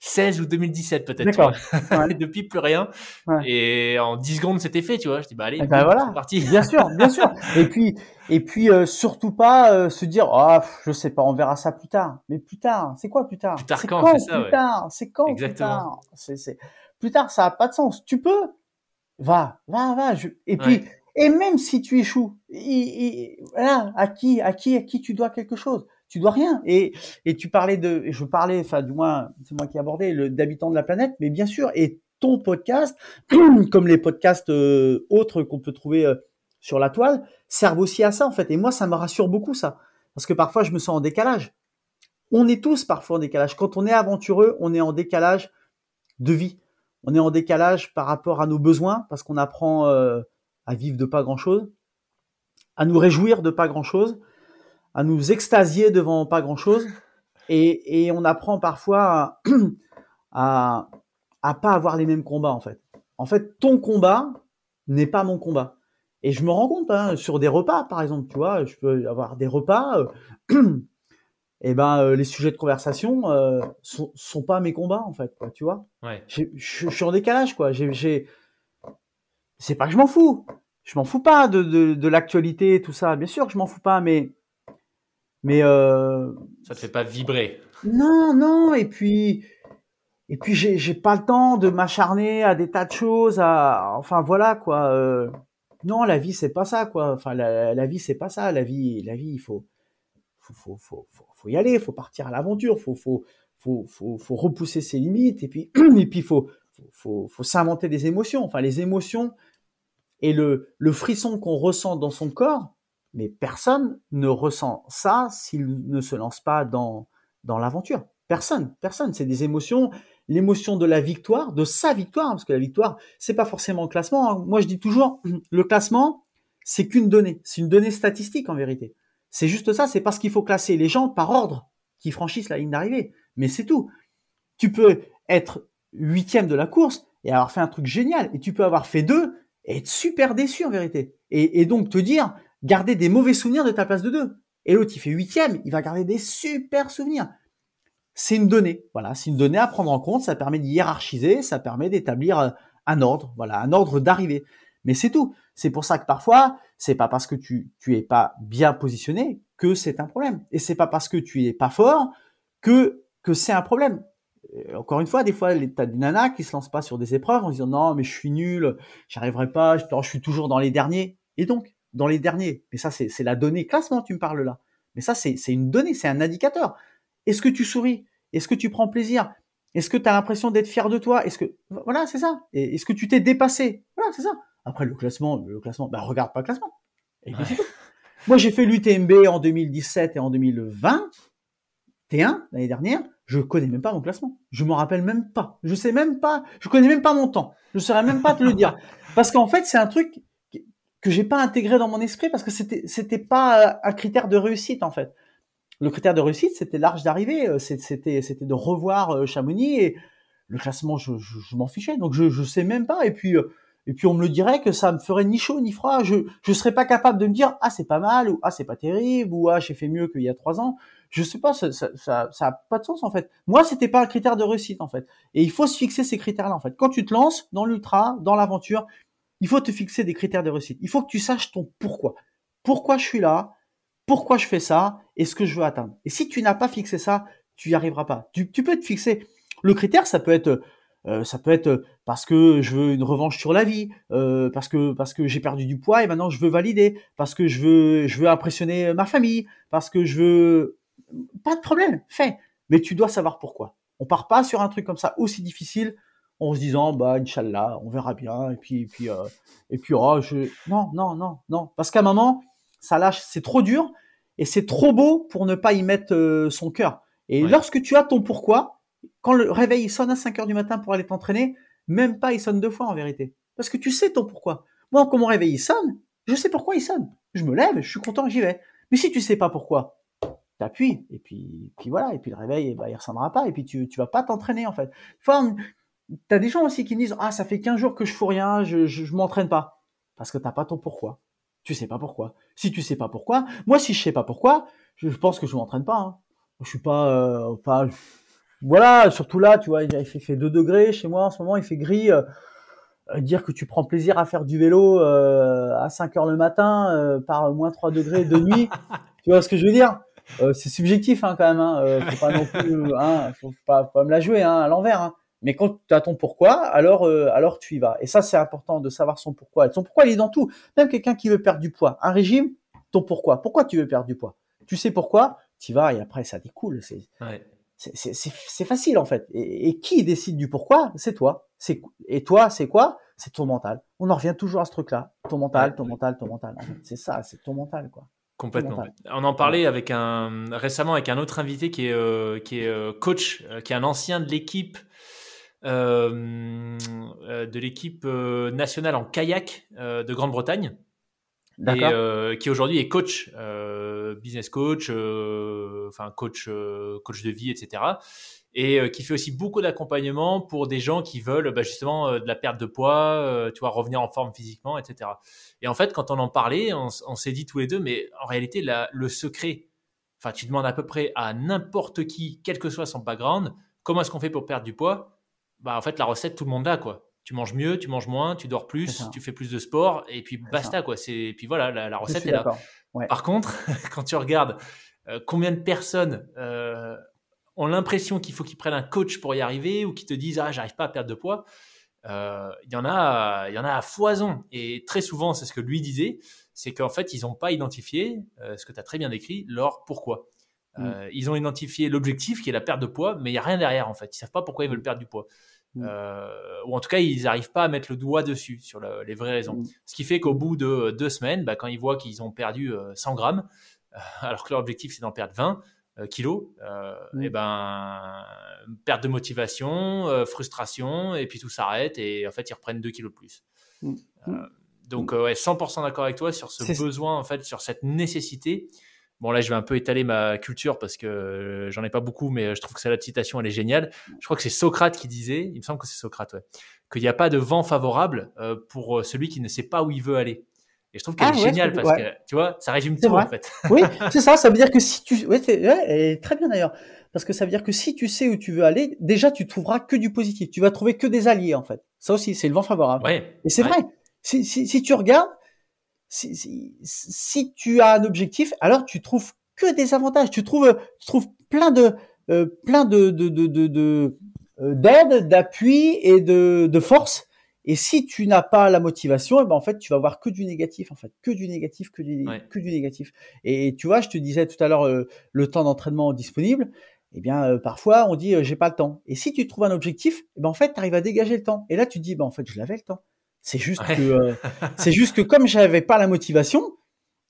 16 ou 2017 peut-être. D'accord. Depuis plus rien. Et en 10 secondes c'était fait, tu vois. Je dis bah allez, eh ben voilà. c'est parti. Bien sûr, bien sûr. Et puis et puis euh, surtout pas euh, se dire ah oh, je sais pas, on verra ça plus tard. Mais plus tard, c'est quoi plus tard? Plus tard C'est quand, quand c'est ça, plus ouais. tard? C'est quand Exactement. plus tard? C'est c'est plus tard, ça a pas de sens. Tu peux? Va, va, va. Je... Et puis Ouais. Et même si tu échoues, il- il- voilà, à qui, à qui, à qui tu dois quelque chose Tu dois rien. Et et tu parlais de, je parlais, enfin du moins c'est moi qui ai abordé le d'habitants de la planète, mais bien sûr. Et ton podcast, comme les podcasts euh, autres qu'on peut trouver euh, sur la toile, servent aussi à ça en fait. Et moi, ça me rassure beaucoup ça, parce que parfois je me sens en décalage. On est tous parfois en décalage. Quand on est aventureux, on est en décalage de vie. On est en décalage par rapport à nos besoins, parce qu'on apprend euh, à vivre de pas grand chose, à nous réjouir de pas grand chose, à nous extasier devant pas grand chose, et, et on apprend parfois à, à à pas avoir les mêmes combats en fait. En fait, ton combat n'est pas mon combat. Et je me rends compte hein, sur des repas, par exemple, tu vois, je peux avoir des repas. Euh, et ben, euh, les sujets de conversation euh, sont, sont pas mes combats en fait, quoi, tu vois. Ouais. Je suis en décalage, quoi. J'ai... C'est pas que je m'en fous. Je m'en fous pas de, de, de l'actualité, tout ça. Bien sûr que je m'en fous pas, mais mais euh, Ça te fait pas vibrer. non, non. Et puis et puis j'ai j'ai pas le temps de m'acharner à des tas de choses. À enfin voilà quoi. Euh, non, la vie c'est pas ça quoi. Enfin la, la vie c'est pas ça. La vie la vie il faut faut faut faut faut, faut y aller. Faut partir à l'aventure. Faut faut faut faut faut repousser ses limites. Et puis et puis faut faut faut, faut s'inventer des émotions. Enfin les émotions et le frisson qu'on ressent dans son corps. Mais personne ne ressent ça s'il ne se lance pas dans dans l'aventure. Personne, personne. C'est des émotions, l'émotion de la victoire, de sa victoire, parce que la victoire, c'est pas forcément le classement. hein. Moi, je dis toujours, le classement, c'est qu'une donnée, c'est une donnée statistique en vérité. C'est juste ça, c'est parce qu'il faut classer les gens par ordre qui franchissent la ligne d'arrivée. Mais c'est tout. Tu peux être huitième de la course et avoir fait un truc génial, et tu peux avoir fait deux et être super déçu en vérité. Et, donc te dire, garder des mauvais souvenirs de ta place de deux. Et l'autre, il fait huitième, il va garder des super souvenirs c'est une donnée. Voilà, c'est une donnée à prendre en compte. Ça permet de hiérarchiser, ça permet d'établir euh, un ordre. Voilà, un ordre d'arrivée. Mais c'est tout. C'est pour ça que parfois, c'est pas parce que tu tu es pas bien positionné que c'est un problème. Et c'est pas parce que tu es pas fort que que c'est un problème. Encore une fois, des fois, t'as des nanas qui se lancent pas sur des épreuves en disant non, mais je suis nul, j'arriverai pas, je, je suis toujours dans les derniers. Et donc, dans les derniers. Mais ça, c'est la donnée classement, tu me parles là. Mais ça, c'est une donnée, c'est un indicateur. Est-ce que tu souris? Est-ce que tu prends plaisir? Est-ce que tu as l'impression d'être fier de toi? Est-ce que voilà, c'est ça. Est-ce que tu t'es dépassé? Voilà, c'est ça. Après le classement, le classement, bah regarde pas le classement. Et Ouais. Moi, j'ai fait l'UTMB en 2017 et en 2020. T1 l'année dernière, je connais même pas mon classement. Je m'en rappelle même pas. Je sais même pas. Je connais même pas mon temps. Je saurais même pas te le dire parce qu'en fait, c'est un truc que j'ai pas intégré dans mon esprit parce que c'était c'était pas euh, un critère de réussite en fait. Le critère de réussite, c'était l'arche d'arrivée, euh, c'était c'était de revoir euh, Chamonix et le classement, je, je, je m'en fichais, donc je je sais même pas. Et puis et puis on me le dirait que ça me ferait ni chaud ni froid. Je je serais pas capable de me dire ah c'est pas mal ou ah c'est pas terrible ou ah j'ai fait mieux qu'il y a trois ans. Je sais pas, ça ça ça, ça a pas de sens en fait. Moi c'était pas un critère de réussite en fait. Et il faut se fixer ces critères-là en fait. Quand tu te lances dans l'ultra, dans l'aventure, il faut te fixer des critères de réussite. Il faut que tu saches ton pourquoi. Pourquoi je suis là? Pourquoi je fais ça? Et ce que je veux atteindre. Et si tu n'as pas fixé ça, tu y arriveras pas. Tu, tu peux te fixer. Le critère, ça peut être, euh, ça peut être parce que je veux une revanche sur la vie, euh, parce que parce que j'ai perdu du poids et maintenant je veux valider, parce que je veux je veux impressionner ma famille, parce que je veux pas de problème, fais. Mais tu dois savoir pourquoi. On part pas sur un truc comme ça aussi difficile en se disant bah inchallah on verra bien et puis et puis euh, et puis oh je non non non non. Parce qu'à un moment ça lâche. C'est trop dur et c'est trop beau pour ne pas y mettre euh, son cœur. Et Ouais. lorsque tu as ton pourquoi quand le réveil il sonne à 5 heures du matin pour aller t'entraîner même pas il sonne deux fois en vérité. Parce que tu sais ton pourquoi. Moi quand mon réveil il sonne je sais pourquoi il sonne. Je me lève je suis content j'y vais. Mais si tu sais pas pourquoi t'appuies et puis puis voilà et puis le réveil eh ben, il ressonnera pas et puis tu tu vas pas t'entraîner en fait enfin T'as des gens aussi qui me disent ah ça fait 15 jours que je fous rien, je je, je m'entraîne pas parce que t'as pas ton pourquoi. Tu sais pas pourquoi. Si tu sais pas pourquoi, moi si je sais pas pourquoi, je, je pense que je m'entraîne pas. Hein. Je suis pas euh, pas voilà, surtout là, tu vois, il fait, fait 2 degrés chez moi en ce moment, il fait gris. Euh, dire que tu prends plaisir à faire du vélo euh, à 5 heures le matin euh, par moins 3 degrés de nuit, tu vois ce que je veux dire? C'est subjectif hein, quand même, hein, faut pas non plus, hein, faut pas, pas me la jouer hein, à l'envers. Hein. Mais quand tu as ton pourquoi, alors alors tu y vas. Et ça c'est important de savoir son pourquoi. Son pourquoi il est dans tout. Même quelqu'un qui veut perdre du poids, un régime, ton pourquoi. Pourquoi tu veux perdre du poids? Tu sais pourquoi, tu vas et après ça découle. C'est ouais c'est facile en fait. Et, qui décide du pourquoi? C'est toi. C'est et toi, c'est quoi? C'est ton mental. On en revient toujours à ce truc-là. Ton mental, ton mental, ton mental. C'est ça, c'est ton mental quoi. Complètement. On en parlait avec un récemment avec un autre invité qui est euh, qui est euh, coach, euh, qui est un ancien de l'équipe de l'équipe nationale en kayak de Grande-Bretagne et euh, qui aujourd'hui est coach, euh, business coach, euh, enfin coach, coach de vie, etc. Et qui fait aussi beaucoup d'accompagnement pour des gens qui veulent bah, justement de la perte de poids, tu vois, revenir en forme physiquement, etc. Et en fait, quand on en parlait, on, s'est dit tous les deux, mais en réalité, la, le secret, enfin, tu demandes à peu près à n'importe qui, quel que soit son background, comment est-ce qu'on fait pour perdre du poids? Bah, en fait, la recette, tout le monde l'a, quoi tu manges mieux, tu manges moins, tu dors plus, tu fais plus de sport, et puis basta, quoi. C'est, puis voilà, la, recette est là. Par contre, quand tu regardes euh, combien de personnes euh, ont l'impression qu'il faut qu'ils prennent un coach pour y arriver, ou qui te disent, ah, j'arrive pas à perdre de poids, euh, il y en a, il y en a à foison. Et très souvent, c'est ce que lui disait, c'est qu'en fait, ils n'ont pas identifié, ce que tu as très bien décrit, leur pourquoi. Mm. ils ont identifié l'objectif qui est la perte de poids, mais il n'y a rien derrière en fait. Ils savent pas pourquoi ils veulent perdre du poids. Mm. Euh, ou en tout cas, ils n'arrivent pas à mettre le doigt dessus sur les vraies raisons. Mm. Ce qui fait qu'au bout de deux semaines, bah, quand ils voient qu'ils ont perdu 100 euh, grammes, euh, alors que leur objectif c'est d'en perdre 20 kilos, mm. et ben perte de motivation, frustration, et puis tout s'arrête et en fait ils reprennent 2 kilos de plus. donc ouais, 100% d'accord avec toi sur ce besoin en fait, sur cette nécessité Bon, là, je vais un peu étaler ma culture parce que euh, j'en ai pas beaucoup, mais je trouve que cette citation, elle est géniale. Je crois que c'est Socrate qui disait, il me semble que c'est Socrate, ouais, qu'il n'y a pas de vent favorable euh, pour euh, celui qui ne sait pas où il veut aller. Et je trouve qu'elle ah est géniale parce que, tu vois, ça résume tout, en fait. oui, c'est ça. Ça veut dire que si tu, ouais, ouais très bien d'ailleurs. Parce que ça veut dire que si tu sais où tu veux aller, déjà, tu trouveras que du positif. Tu vas trouver que des alliés, en fait. Ça aussi, c'est le vent favorable. Et c'est vrai. Si, si, si tu regardes, si, si, tu as un objectif, alors tu trouves que des avantages. Tu trouves, tu trouves plein de, euh, plein de, de, de, de, euh, d'aide, d'appui et de, de force. Et si tu n'as pas la motivation, et eh ben en fait, tu vas voir que du négatif, en fait, que du négatif, que du, que du négatif. Et tu vois, je te disais tout à l'heure euh, le temps d'entraînement disponible. Eh bien, parfois, on dit j'ai pas le temps. Et si tu trouves un objectif, eh ben en fait, tu arrives à dégager le temps. Et là, tu te dis, ben en fait, je l'avais le temps. C'est juste que euh, c'est juste que comme j'avais pas la motivation,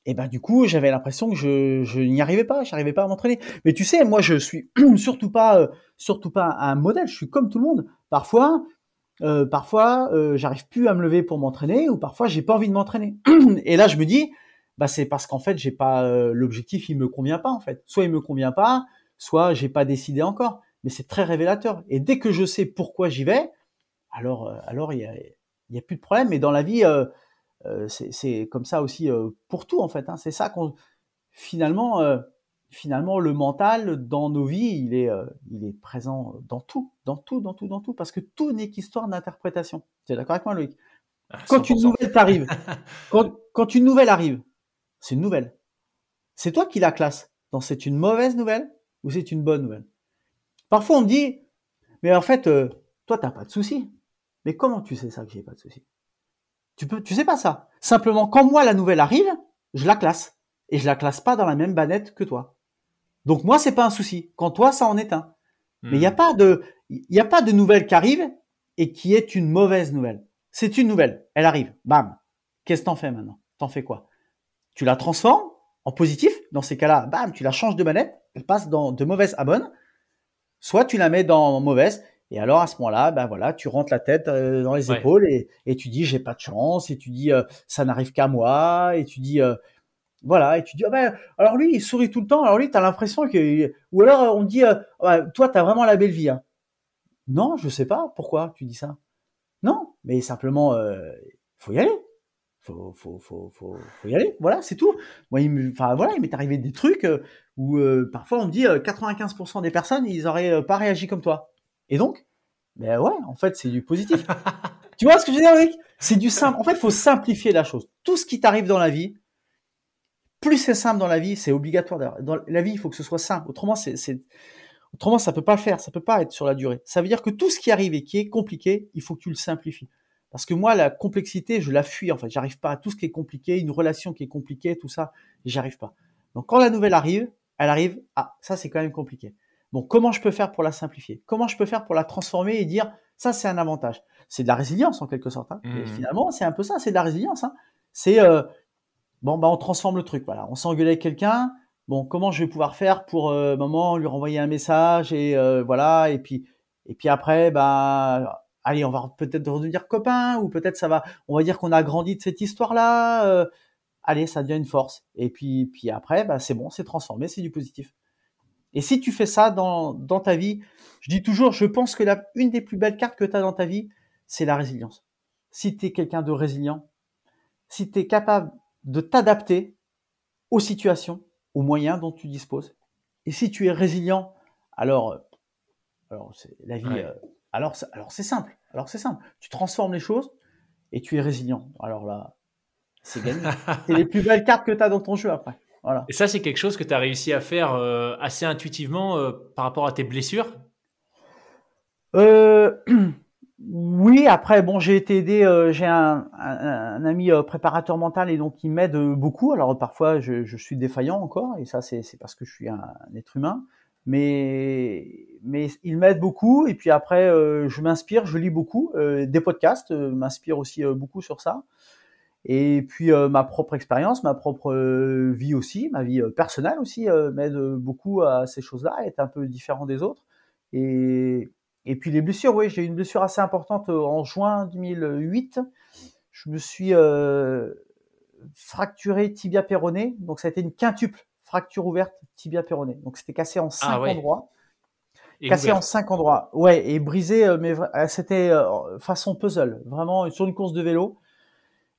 et eh ben du coup j'avais l'impression que je, je n'y arrivais pas, j'arrivais pas à m'entraîner. Mais tu sais, moi je suis surtout pas euh, surtout pas un modèle. Je suis comme tout le monde. Parfois euh, parfois j'arrive plus à me lever pour m'entraîner ou parfois j'ai pas envie de m'entraîner. Et là je me dis bah c'est parce qu'en fait j'ai pas l'objectif il me convient pas en fait. Soit il me convient pas, soit j'ai pas décidé encore. Mais c'est très révélateur. Et dès que je sais pourquoi j'y vais, alors alors il y a plus de problème. Mais dans la vie, euh, euh, c'est comme ça aussi euh, pour tout en fait. Hein. C'est ça qu'on finalement, finalement le mental dans nos vies, il est, il est présent dans tout, dans tout, dans tout, dans tout, parce que tout n'est qu'histoire d'interprétation. Tu es d'accord avec moi, Loïc? Ah, Quand une nouvelle t'arrive, quand, quand une nouvelle arrive, c'est une nouvelle. C'est toi qui la classe. Donc c'est une mauvaise nouvelle ou c'est une bonne nouvelle. Parfois on me dit, mais en fait, toi t'as pas de souci. Mais comment tu sais ça que j'ai pas de souci Tu peux, tu sais pas ça. Simplement, quand moi la nouvelle arrive, je la classe et je la classe pas dans la même banette que toi. Donc moi c'est pas un souci. Quand toi ça en est un. Mais il n'y a hmm. pas de, il a pas de nouvelle qui arrive et qui est une mauvaise nouvelle. C'est une nouvelle. Elle arrive. Bam. Qu'est-ce que t'en fais maintenant? T'en fais quoi? Tu la transformes en positif? Dans ces cas-là, bam, tu la changes de manette. Elle passe dans de mauvaise à bonne. Soit tu la mets dans mauvaise et alors à ce moment-là, ben voilà, tu rentres la tête euh, dans les épaules et, et, tu dis j'ai pas de chance et tu dis euh, ça n'arrive qu'à moi et tu dis euh, voilà et tu dis oh ben alors lui il sourit tout le temps alors lui tu as l'impression que ou alors on dit toi tu as vraiment la belle vie hein. Non, je sais pas pourquoi tu dis ça. Non, mais simplement il faut y aller. faut, faut, faut, faut, faut y aller. Voilà, c'est tout. Moi, il me, enfin, voilà, il m'est arrivé des trucs euh, où euh, parfois on me dit 95% des personnes, ils auraient pas réagi comme toi. Et donc, ben ouais, en fait, c'est du positif. tu vois ce que je veux dire, mec C'est du simple. En fait, il faut simplifier la chose. Tout ce qui t'arrive dans la vie, plus c'est simple dans la vie, c'est obligatoire. Dans la vie, il faut que ce soit simple. Autrement, c'est, autrement, ça peut pas faire. Ça peut pas être sur la durée. Ça veut dire que tout ce qui arrive et qui est compliqué, il faut que tu le simplifies. Parce que moi, la complexité, je la fuis. En fait, j'arrive pas à tout ce qui est compliqué, une relation qui est compliquée, tout ça, j'arrive pas. Donc, quand la nouvelle arrive, elle arrive. Ah, ça, c'est quand même compliqué. Bon, comment je peux faire pour la simplifier? Comment je peux faire pour la transformer et dire ça, c'est un avantage? C'est de la résilience en quelque sorte. Hein. Mmh. finalement, c'est un peu ça, c'est de la résilience. Hein. C'est euh, bon, bah, on transforme le truc. Voilà, on s'engueule avec quelqu'un. Bon, comment je vais pouvoir faire pour euh, moment lui renvoyer un message et euh, voilà et puis et puis après, bah allez, on va peut-être redevenir copains, ou peut-être ça va, on va dire qu'on a grandi de cette histoire-là. Euh, allez, ça devient une force. Et puis, puis après, bah, c'est bon, c'est transformé, c'est du positif. Et si tu fais ça dans, dans ta vie, je dis toujours, je pense que la, une des plus belles cartes que tu as dans ta vie, c'est la résilience. Si tu es quelqu'un de résilient, si tu es capable de t'adapter aux situations, aux moyens dont tu disposes, et si tu es résilient, alors, alors la vie, euh, alors, alors c'est simple. Alors c'est simple. Tu transformes les choses et tu es résilient. Alors là, c'est gagné. c'est les plus belles cartes que tu as dans ton jeu après. Voilà. Et ça, c'est quelque chose que tu as réussi à faire euh, assez intuitivement euh, par rapport à tes blessures? Euh, Oui, après, bon, j'ai été aidé, j'ai un, ami préparateur mental et donc il m'aide beaucoup. Alors parfois, je, suis défaillant encore et ça, c'est parce que je suis un être humain mais mais il m'aide beaucoup et puis après euh, je m'inspire, je lis beaucoup, euh, des podcasts euh, m'inspirent aussi beaucoup sur ça. Et puis ma propre expérience, ma propre vie aussi, ma vie personnelle aussi m'aide beaucoup à ces choses-là, être un peu différent des autres. Et et puis les blessures, oui, j'ai eu une blessure assez importante en juin 2008. Je me suis fracturé tibia péroné, donc ça a été une quintuple fracture ouverte tibia péroné. Donc c'était cassé en cinq ah endroits. cassé en cinq endroits. Ouais, et brisé, euh, mais euh, c'était euh, façon puzzle. Vraiment, sur une course de vélo,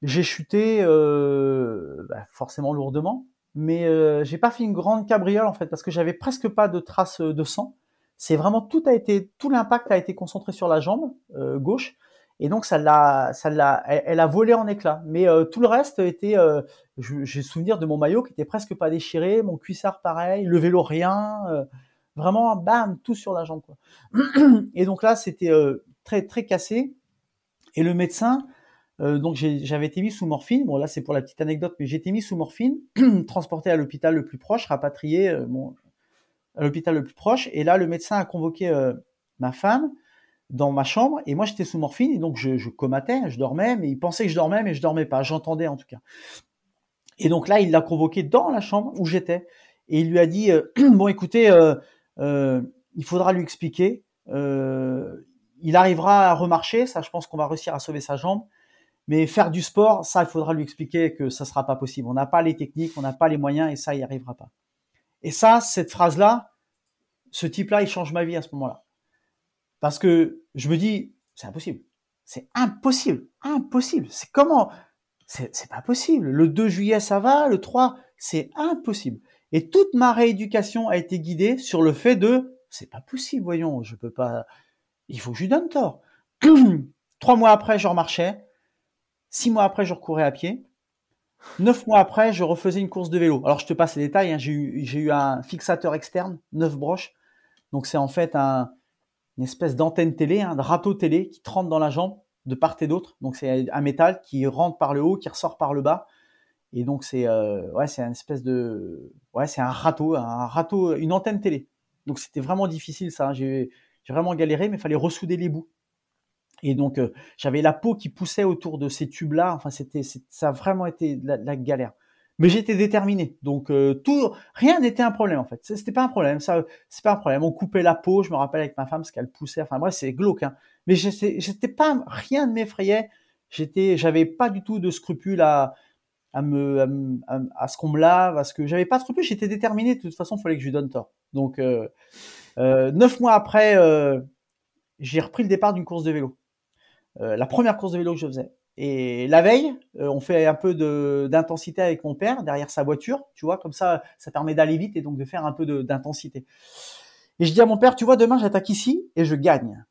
j'ai chuté bah, forcément lourdement, mais j'ai pas fait une grande cabriole en fait parce que j'avais presque pas de traces de sang. C'est vraiment tout a été, tout l'impact a été concentré sur la jambe gauche et donc ça l'a, ça l'a, elle, a volé en éclats. Mais euh, tout le reste était, euh, j'ai souvenir de mon maillot qui était presque pas déchiré, mon cuissard pareil, le vélo rien, euh, vraiment bam tout sur la jambe. Quoi. Et donc là c'était très très cassé. Et le médecin, donc j'avais été mis sous morphine. Bon là c'est pour la petite anecdote, mais j'ai mis sous morphine, transporté à l'hôpital le plus proche, rapatrié bon, à l'hôpital le plus proche. Et là le médecin a convoqué ma femme dans ma chambre et moi j'étais sous morphine et donc je, comatais, je dormais, mais il pensait que je dormais, mais je dormais pas, j'entendais en tout cas. Et donc là, il l'a convoqué dans la chambre où j'étais et il lui a dit euh, bon écoutez, euh, euh, il faudra lui expliquer. il arrivera à remarcher, ça je pense qu'on va réussir à sauver sa jambe. Mais faire du sport, ça il faudra lui expliquer que ça sera pas possible. On n'a pas les techniques, on n'a pas les moyens et ça il n'y arrivera pas. Et ça, cette phrase là, ce type là, il change ma vie à ce moment-là. Parce que je me dis, c'est impossible. C'est impossible. Impossible. C'est comment? C'est pas possible. Le 2 juillet, ça va. Le 3, c'est impossible. Et toute ma rééducation a été guidée sur le fait de, c'est pas possible, voyons, je peux pas, il faut que je lui donne tort. Trois mois après, je remarchais. Six mois après, je recourais à pied. Neuf mois après, je refaisais une course de vélo. Alors, je te passe les détails. Hein. J'ai eu, un fixateur externe, neuf broches. Donc, c'est en fait un, une espèce d'antenne télé, un râteau télé qui rentre dans la jambe de part et d'autre. Donc c'est un métal qui rentre par le haut, qui ressort par le bas. Et donc c'est euh, une espèce de ouais, c'est un râteau, un râteau, une antenne télé. Donc c'était vraiment difficile ça. J'ai vraiment galéré, mais il fallait ressouder les bouts. Et donc euh, j'avais la peau qui poussait autour de ces tubes là. Enfin c'était ça a vraiment été la galère mais j'étais déterminé. Donc euh, tout, rien n'était un problème en fait. C'était pas un problème. Ça, c'est pas un problème. On coupait la peau. Je me rappelle avec ma femme parce qu'elle poussait. Enfin bref, c'est glauque. Hein. Mais j'étais pas, rien ne m'effrayait. J'étais, j'avais pas du tout de scrupules à, à ce qu'on me lave, à ce que j'avais pas de scrupules. J'étais déterminé. De toute façon, il fallait que je lui donne tort. Donc euh, neuf mois après, j'ai repris le départ d'une course de vélo. Euh, la première course de vélo que je faisais. Et la veille, euh, on fait un peu d'intensité avec mon père derrière sa voiture, tu vois, comme ça, ça permet d'aller vite et donc de faire un peu d'intensité. Et je dis à mon père, tu vois, demain j'attaque ici et je gagne.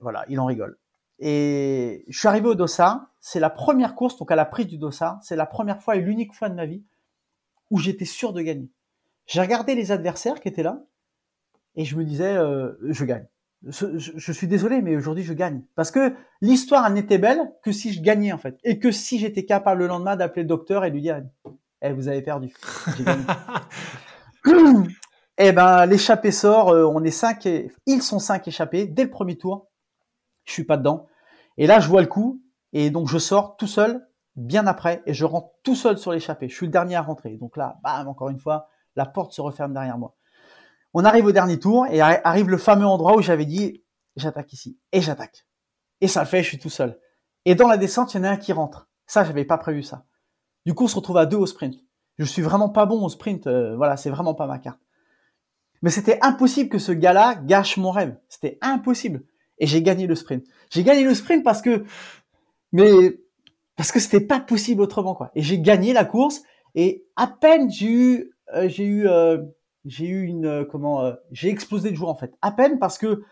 Voilà, il en rigole. Et je suis arrivé au Dossard, c'est la première course, donc à la prise du Dossard, c'est la première fois et l'unique fois de ma vie où j'étais sûr de gagner. J'ai regardé les adversaires qui étaient là et je me disais, euh, je gagne je, suis désolé, mais aujourd'hui je gagne. Parce que l'histoire n'était belle que si je gagnais en fait. Et que si j'étais capable le lendemain d'appeler le docteur et lui dire Eh, vous avez perdu. eh ben, l'échappée sort, euh, on est cinq et ils sont cinq échappés dès le premier tour. Je suis pas dedans. Et là, je vois le coup. Et donc, je sors tout seul, bien après, et je rentre tout seul sur l'échappée. Je suis le dernier à rentrer. Donc là, bam, encore une fois, la porte se referme derrière moi. On arrive au dernier tour et arrive le fameux endroit où j'avais dit j'attaque ici et j'attaque. Et ça le fait, je suis tout seul. Et dans la descente, il y en a un qui rentre. Ça, j'avais pas prévu ça. Du coup, on se retrouve à deux au sprint. Je suis vraiment pas bon au sprint. Euh, voilà, c'est vraiment pas ma carte. Mais c'était impossible que ce gars-là gâche mon rêve. C'était impossible. Et j'ai gagné le sprint. J'ai gagné le sprint parce que, mais parce que c'était pas possible autrement quoi. Et j'ai gagné la course. Et à peine j'ai eu, euh, j'ai eu euh, j'ai eu une euh, comment euh, j'ai explosé de joie en fait. À peine parce que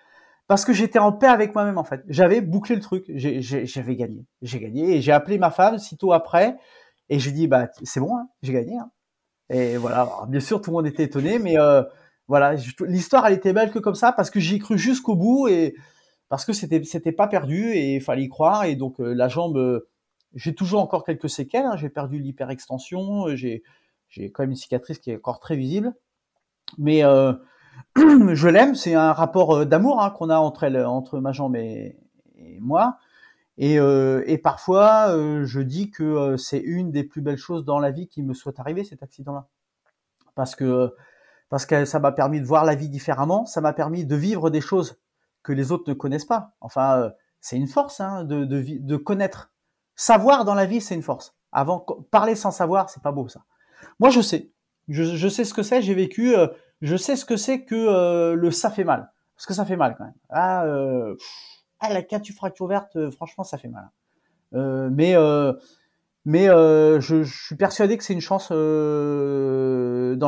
parce que j'étais en paix avec moi-même en fait. J'avais bouclé le truc. J'avais gagné. J'ai gagné et j'ai appelé ma femme sitôt après et j'ai dit bah c'est bon hein, j'ai gagné hein. et voilà. Bien sûr tout le monde était étonné mais euh, voilà l'histoire elle était belle que comme ça parce que j'y ai cru jusqu'au bout et parce que c'était c'était pas perdu et il fallait y croire. Et donc la jambe j'ai toujours encore quelques séquelles hein. j'ai perdu l'hyperextension j'ai j'ai quand même une cicatrice qui est encore très visible mais euh, je l'aime, c'est un rapport euh, d'amour hein, qu'on a entre elle, entre ma jambe et, moi. Et, euh, et parfois, je dis que c'est une des plus belles choses dans la vie qui me soit arrivée, cet accident-là. Parce que, parce que ça m'a permis de voir la vie différemment, ça m'a permis de vivre des choses que les autres ne connaissent pas. Enfin, c'est une force hein, de, de, de connaître. Savoir dans la vie, c'est une force. Avant, parler sans savoir, c'est pas beau ça. Moi, je sais. Je, sais ce que c'est, j'ai vécu, euh, je sais ce que c'est que euh, le ça fait mal. Parce que ça fait mal quand même. Ah, euh, ah la catu fracture verte, franchement, ça fait mal. mais mais je, suis persuadé que c'est une chance dans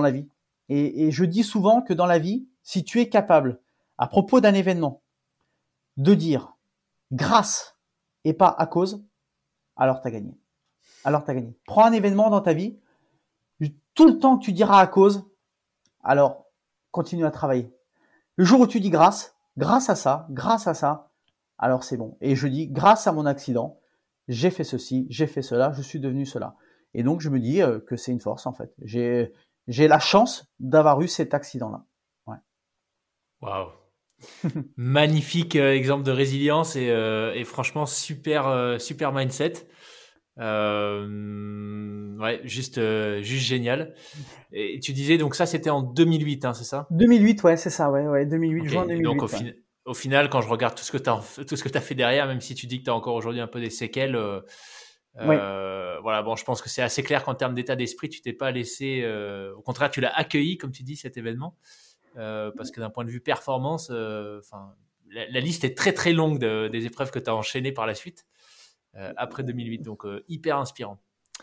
la vie. Et, et, je dis souvent que dans la vie, si tu es capable, à propos d'un événement, de dire grâce et pas à cause, alors tu as gagné. Alors tu as gagné. Prends un événement dans ta vie, tout le temps que tu diras à cause, alors continue à travailler. Le jour où tu dis grâce, grâce à ça, grâce à ça, alors c'est bon. Et je dis grâce à mon accident, j'ai fait ceci, j'ai fait cela, je suis devenu cela. Et donc je me dis euh, que c'est une force en fait. J'ai j'ai la chance d'avoir eu cet accident-là. Ouais. Waouh. Magnifique euh, exemple de résilience et, euh, et franchement super super mindset. Euh, ouais, juste, euh, juste génial. Et tu disais donc ça c'était en 2008, hein, c'est ça? 2008, ouais, c'est ça, ouais, ouais, 2008, juin 2008. Donc au, final, quand je regarde tout ce que tu as, tout ce que as fait derrière, même si tu dis que tu as encore aujourd'hui un peu des séquelles, euh, euh, voilà, bon, je pense que c'est assez clair qu'en termes d'état d'esprit, tu t'es pas laissé, au contraire, tu l'as accueilli, comme tu dis, cet événement, parce que d'un point de vue performance, enfin, la, la, liste est très très longue de, des épreuves que tu as enchaînées par la suite. Euh, après 2008. Donc euh, hyper inspirant.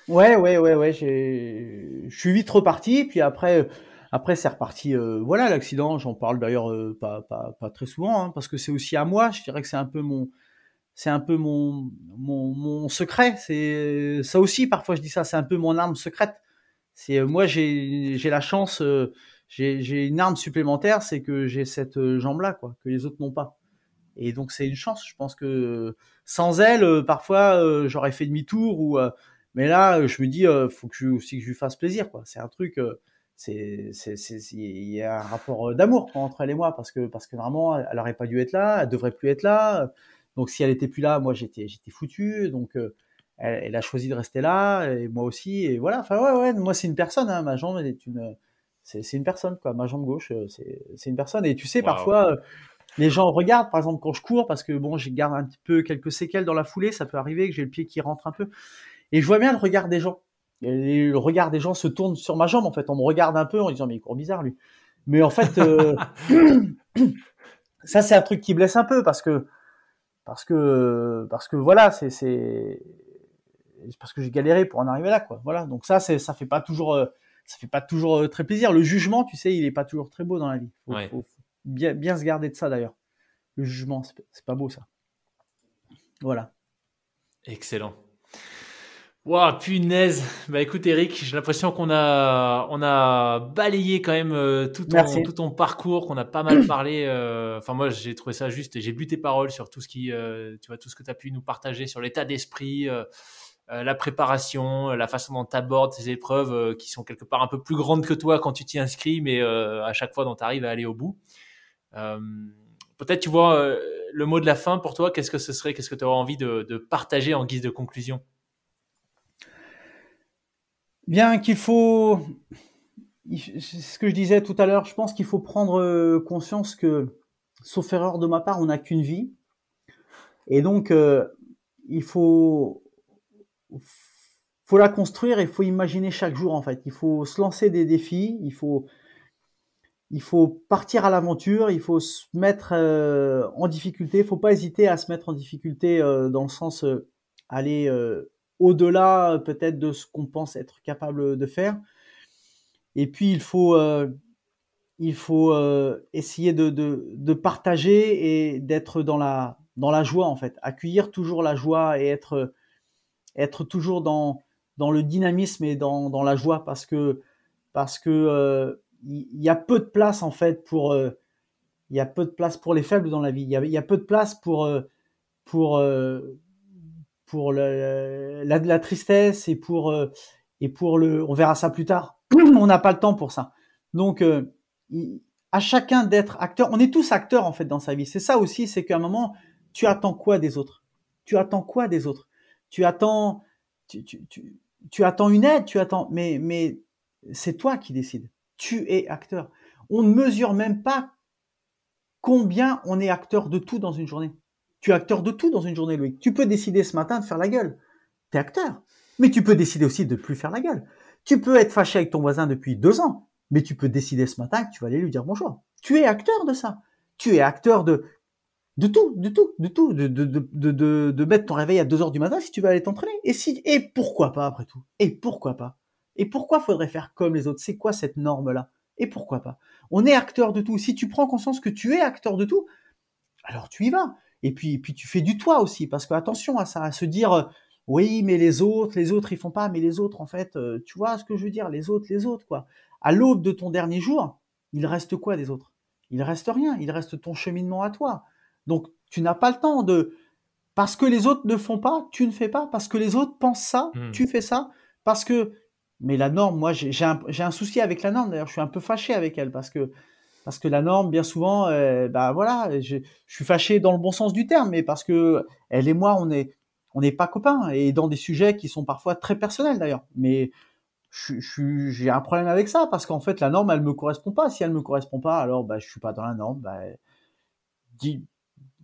Ouais, ouais, ouais, ouais. Je suis vite reparti. Puis après, après c'est reparti. Euh, voilà, l'accident. J'en parle d'ailleurs pas, pas, pas, très souvent hein, parce que c'est aussi à moi. Je dirais que c'est un peu mon, c'est un peu mon, mon, mon secret. C'est ça aussi. Parfois, je dis ça. C'est un peu mon arme secrète. C'est moi, j'ai, j'ai la chance. j'ai, j'ai une arme supplémentaire, c'est que j'ai cette jambe là, quoi, que les autres n'ont pas. Et donc c'est une chance. Je pense que sans elle, euh, parfois euh, j'aurais fait demi-tour ou. Euh, mais là, je me dis, faut que je, aussi que je lui fasse plaisir, quoi. C'est un truc. c'est, c'est, il y a un rapport d'amour entre elle et moi parce que parce que vraiment, elle aurait pas dû être là, elle devrait plus être là. Donc si elle était plus là, moi j'étais j'étais foutu. Donc elle, a choisi de rester là et moi aussi. Et voilà. Enfin ouais ouais. Moi c'est une personne. Hein, ma jambe est une c'est, une personne quoi. Ma jambe gauche c'est c'est une personne. Et tu sais parfois les gens regardent, par exemple, quand je cours, parce que bon, j'ai garde un petit peu quelques séquelles dans la foulée, ça peut arriver que j'ai le pied qui rentre un peu. Et je vois bien le regard des gens. Et le regard des gens se tourne sur ma jambe, en fait. On me regarde un peu en disant, mais il court bizarre, lui. Mais en fait, euh, ça, c'est un truc qui blesse un peu parce que, parce que parce que voilà, c'est c'est parce que j'ai galéré pour en arriver là, quoi. Voilà. Donc ça, c'est ça fait pas toujours ça fait pas toujours très plaisir. Le jugement, tu sais, il est pas toujours très beau dans la vie. Faut, faut bien bien se garder de ça d'ailleurs. Le jugement, c'est pas beau ça. Voilà. Excellent. Waouh, punaise. Bah écoute Eric, j'ai l'impression qu'on a on a balayé quand même euh, tout ton tout ton parcours, qu'on a pas mal parlé. Euh, enfin moi j'ai trouvé ça juste et j'ai bu tes paroles sur tout ce qui euh, tu vois tout ce que tu as pu nous partager sur l'état d'esprit, la préparation, la façon dont tu abordes ces épreuves qui sont quelque part un peu plus grandes que toi quand tu t'y inscris, mais à chaque fois dont tu arrives à aller au bout. Peut-être tu vois le mot de la fin pour toi, qu'est-ce que ce serait, qu'est-ce que tu aurais envie de, de partager en guise de conclusion? Bien qu'il faut, ce que je disais tout à l'heure, je pense qu'il faut prendre euh, conscience que, sauf erreur de ma part, on n'a qu'une vie. Et donc, euh, il faut, faut la construire et il faut imaginer chaque jour, en fait. Il faut se lancer des défis, il faut, il faut partir à l'aventure, il faut se mettre euh, en difficulté, il faut pas hésiter à se mettre en difficulté dans le sens aller au-delà euh, peut-être de ce qu'on pense être capable de faire. Et puis il faut, euh, il faut euh, essayer de, de, partager et d'être dans la, dans la joie en fait, accueillir toujours la joie et être, être toujours dans, dans le dynamisme et dans, dans la joie parce que parce que il y, a peu de place en fait pour il y a peu de place pour les faibles dans la vie. Il y a, peu de place pour pour pour la, tristesse et pour euh, et pour le on verra ça plus tard. On n'a pas le temps pour ça. Donc euh, à chacun d'être acteur on est tous acteurs en fait dans sa vie. C'est ça aussi c'est qu'à un moment tu attends quoi des autres? Tu attends quoi des autres? Tu attends tu, tu, tu, tu attends une aide tu attends mais mais c'est toi qui décides tu es acteur on ne mesure même pas combien on est acteur de tout dans une journée tu es acteur de tout dans une journée, Loïc. Tu peux décider ce matin de faire la gueule. Tu es acteur. Mais tu peux décider aussi de plus faire la gueule. Tu peux être fâché avec ton voisin depuis deux ans, mais tu peux décider ce matin que tu vas aller lui dire bonjour. Tu es acteur de ça. Tu es acteur de, de tout, de tout, de tout, de, de, de, de, mettre ton réveil à deux heures du matin si tu vas aller t'entraîner. Et si, et pourquoi pas après tout? Et pourquoi pas? Et pourquoi faudrait faire comme les autres? C'est quoi cette norme-là? Et pourquoi pas? On est acteur de tout. Si tu prends conscience que tu es acteur de tout, alors tu y vas. Et puis, puis tu fais du toi aussi, parce que attention à ça, à se dire, euh, oui, mais les autres, les autres, ils font pas, mais les autres, en fait, euh, tu vois ce que je veux dire, les autres, les autres, quoi. À l'aube de ton dernier jour, il reste quoi des autres? Il reste rien, il reste ton cheminement à toi. Donc, tu n'as pas le temps de, parce que les autres ne font pas, tu ne fais pas, parce que les autres pensent ça, hmm. tu fais ça, parce que, mais la norme, moi, j'ai un, un souci avec la norme, d'ailleurs, je suis un peu fâché avec elle, parce que parce que la norme, bien souvent, euh, bah voilà, je, suis fâché dans le bon sens du terme, mais parce que elle et moi, on est, on n'est pas copains et dans des sujets qui sont parfois très personnels d'ailleurs. Mais je, j'ai un problème avec ça parce qu'en fait, la norme, elle me correspond pas. Si elle me correspond pas, alors bah je suis pas dans la norme. Bah,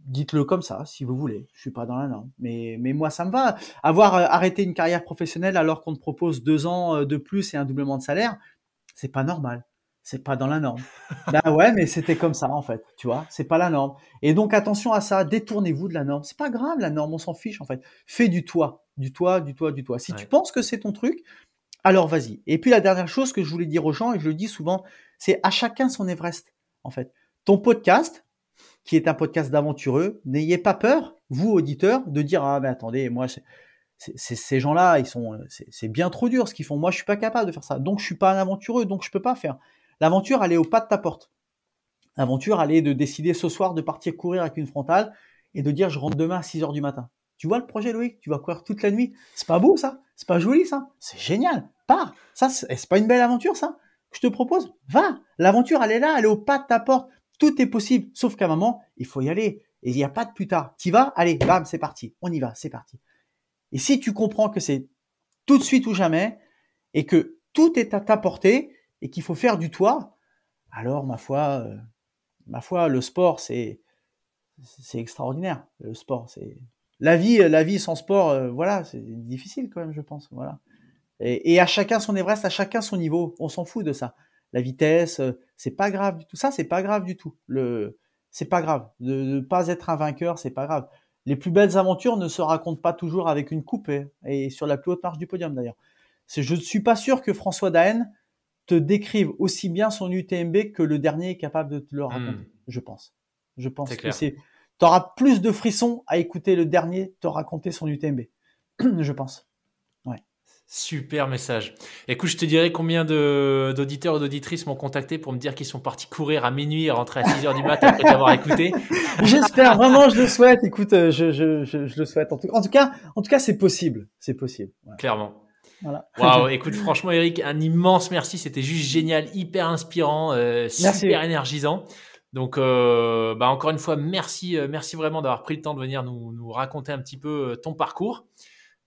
dites-le comme ça, si vous voulez. Je suis pas dans la norme. Mais, mais moi, ça me va. Avoir euh, arrêté une carrière professionnelle alors qu'on te propose deux ans euh, de plus et un doublement de salaire, c'est pas normal c'est pas dans la norme. bah ouais, mais c'était comme ça en fait, tu vois, c'est pas la norme. Et donc attention à ça, détournez-vous de la norme. C'est pas grave la norme, on s'en fiche en fait. Fais du toi, du toi, du toi, du toi. Si tu penses que c'est ton truc, alors vas-y. Et puis la dernière chose que je voulais dire aux gens et je le dis souvent, c'est à chacun son Everest en fait. Ton podcast qui est un podcast d'aventureux, n'ayez pas peur, vous auditeurs, de dire ah mais attendez, moi ces gens-là, ils sont, c'est bien trop dur ce qu'ils font. Moi, je suis pas capable de faire ça. Donc, je suis pas un aventureux, donc je peux pas faire. L'aventure, elle est au pas de ta porte. L'aventure, elle est de décider ce soir de partir courir avec une frontale et de dire je rentre demain à 6 heures du matin. Tu vois le projet, Loïc? Tu vas courir toute la nuit? C'est pas beau, ça? C'est pas joli, ça? C'est génial. Pars Ça, c'est pas une belle aventure, ça? Je te propose Va L'aventure, elle est là, elle est au pas de ta porte. Tout est possible. Sauf qu'à un moment, il faut y aller. Et il n'y a pas de plus tard. Tu vas Allez, bam, c'est parti. On y va, c'est parti. Et si tu comprends que c'est tout de suite ou jamais, et que tout est à ta portée, et qu'il faut faire du toit, alors ma foi, euh, ma foi, le sport c'est c'est extraordinaire. Le sport, c'est la vie, la vie sans sport, euh, voilà, c'est difficile quand même, je pense, voilà. Et, à chacun son Everest, à chacun son niveau. On s'en fout de ça. La vitesse, euh, c'est pas grave du tout. Ça, c'est pas grave du tout. Le, c'est pas grave. De ne pas être un vainqueur, c'est pas grave. les plus belles aventures ne se racontent pas toujours avec une coupe et, et sur la plus haute marche du podium d'ailleurs. Je ne suis pas sûr que François Daen te décrive aussi bien son UTMB que le dernier est capable de te le raconter, hmm. je pense. Je pense que c'est, tu auras plus de frissons à écouter le dernier te raconter son UTMB, je pense. Super message. Écoute, je te dirais combien d'auditeurs ou d'auditrices m'ont contacté pour me dire qu'ils sont partis courir à minuit et rentrer à 6 heures du matin après t'avoir écouté. J'espère vraiment, je le souhaite. Écoute, euh, je, je, je, je le souhaite. En tout, en tout cas, en tout cas, c'est possible. C'est possible. Clairement. Voilà. Waouh, écoute, franchement, Eric, un immense merci. C'était juste génial, hyper inspirant, euh, super énergisant. Donc, euh, bah, encore une fois, merci, euh, merci vraiment d'avoir pris le temps de venir nous, nous raconter un petit peu ton parcours.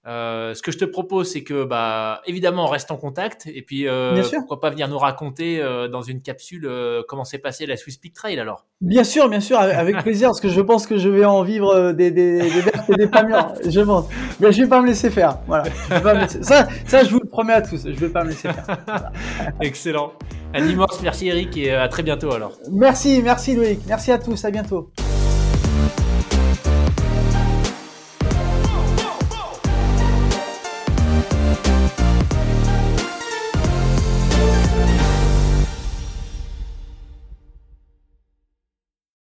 Euh, ce que je te propose, c'est que, bah, évidemment, on reste en contact et puis euh, pourquoi pas venir nous raconter euh, dans une capsule euh, comment s'est passé la Swiss Peak Trail alors. Bien sûr, bien sûr, avec plaisir, parce que je pense que je vais en vivre euh, des des des vertes et des pas mûres, je pense. Mais je vais pas me laisser faire, voilà. Ça, ça, je vous le promets à tous, je vais pas me laisser faire. Excellent. Un immense merci Eric et à très bientôt alors. Merci, merci Loïc, merci à tous, à bientôt.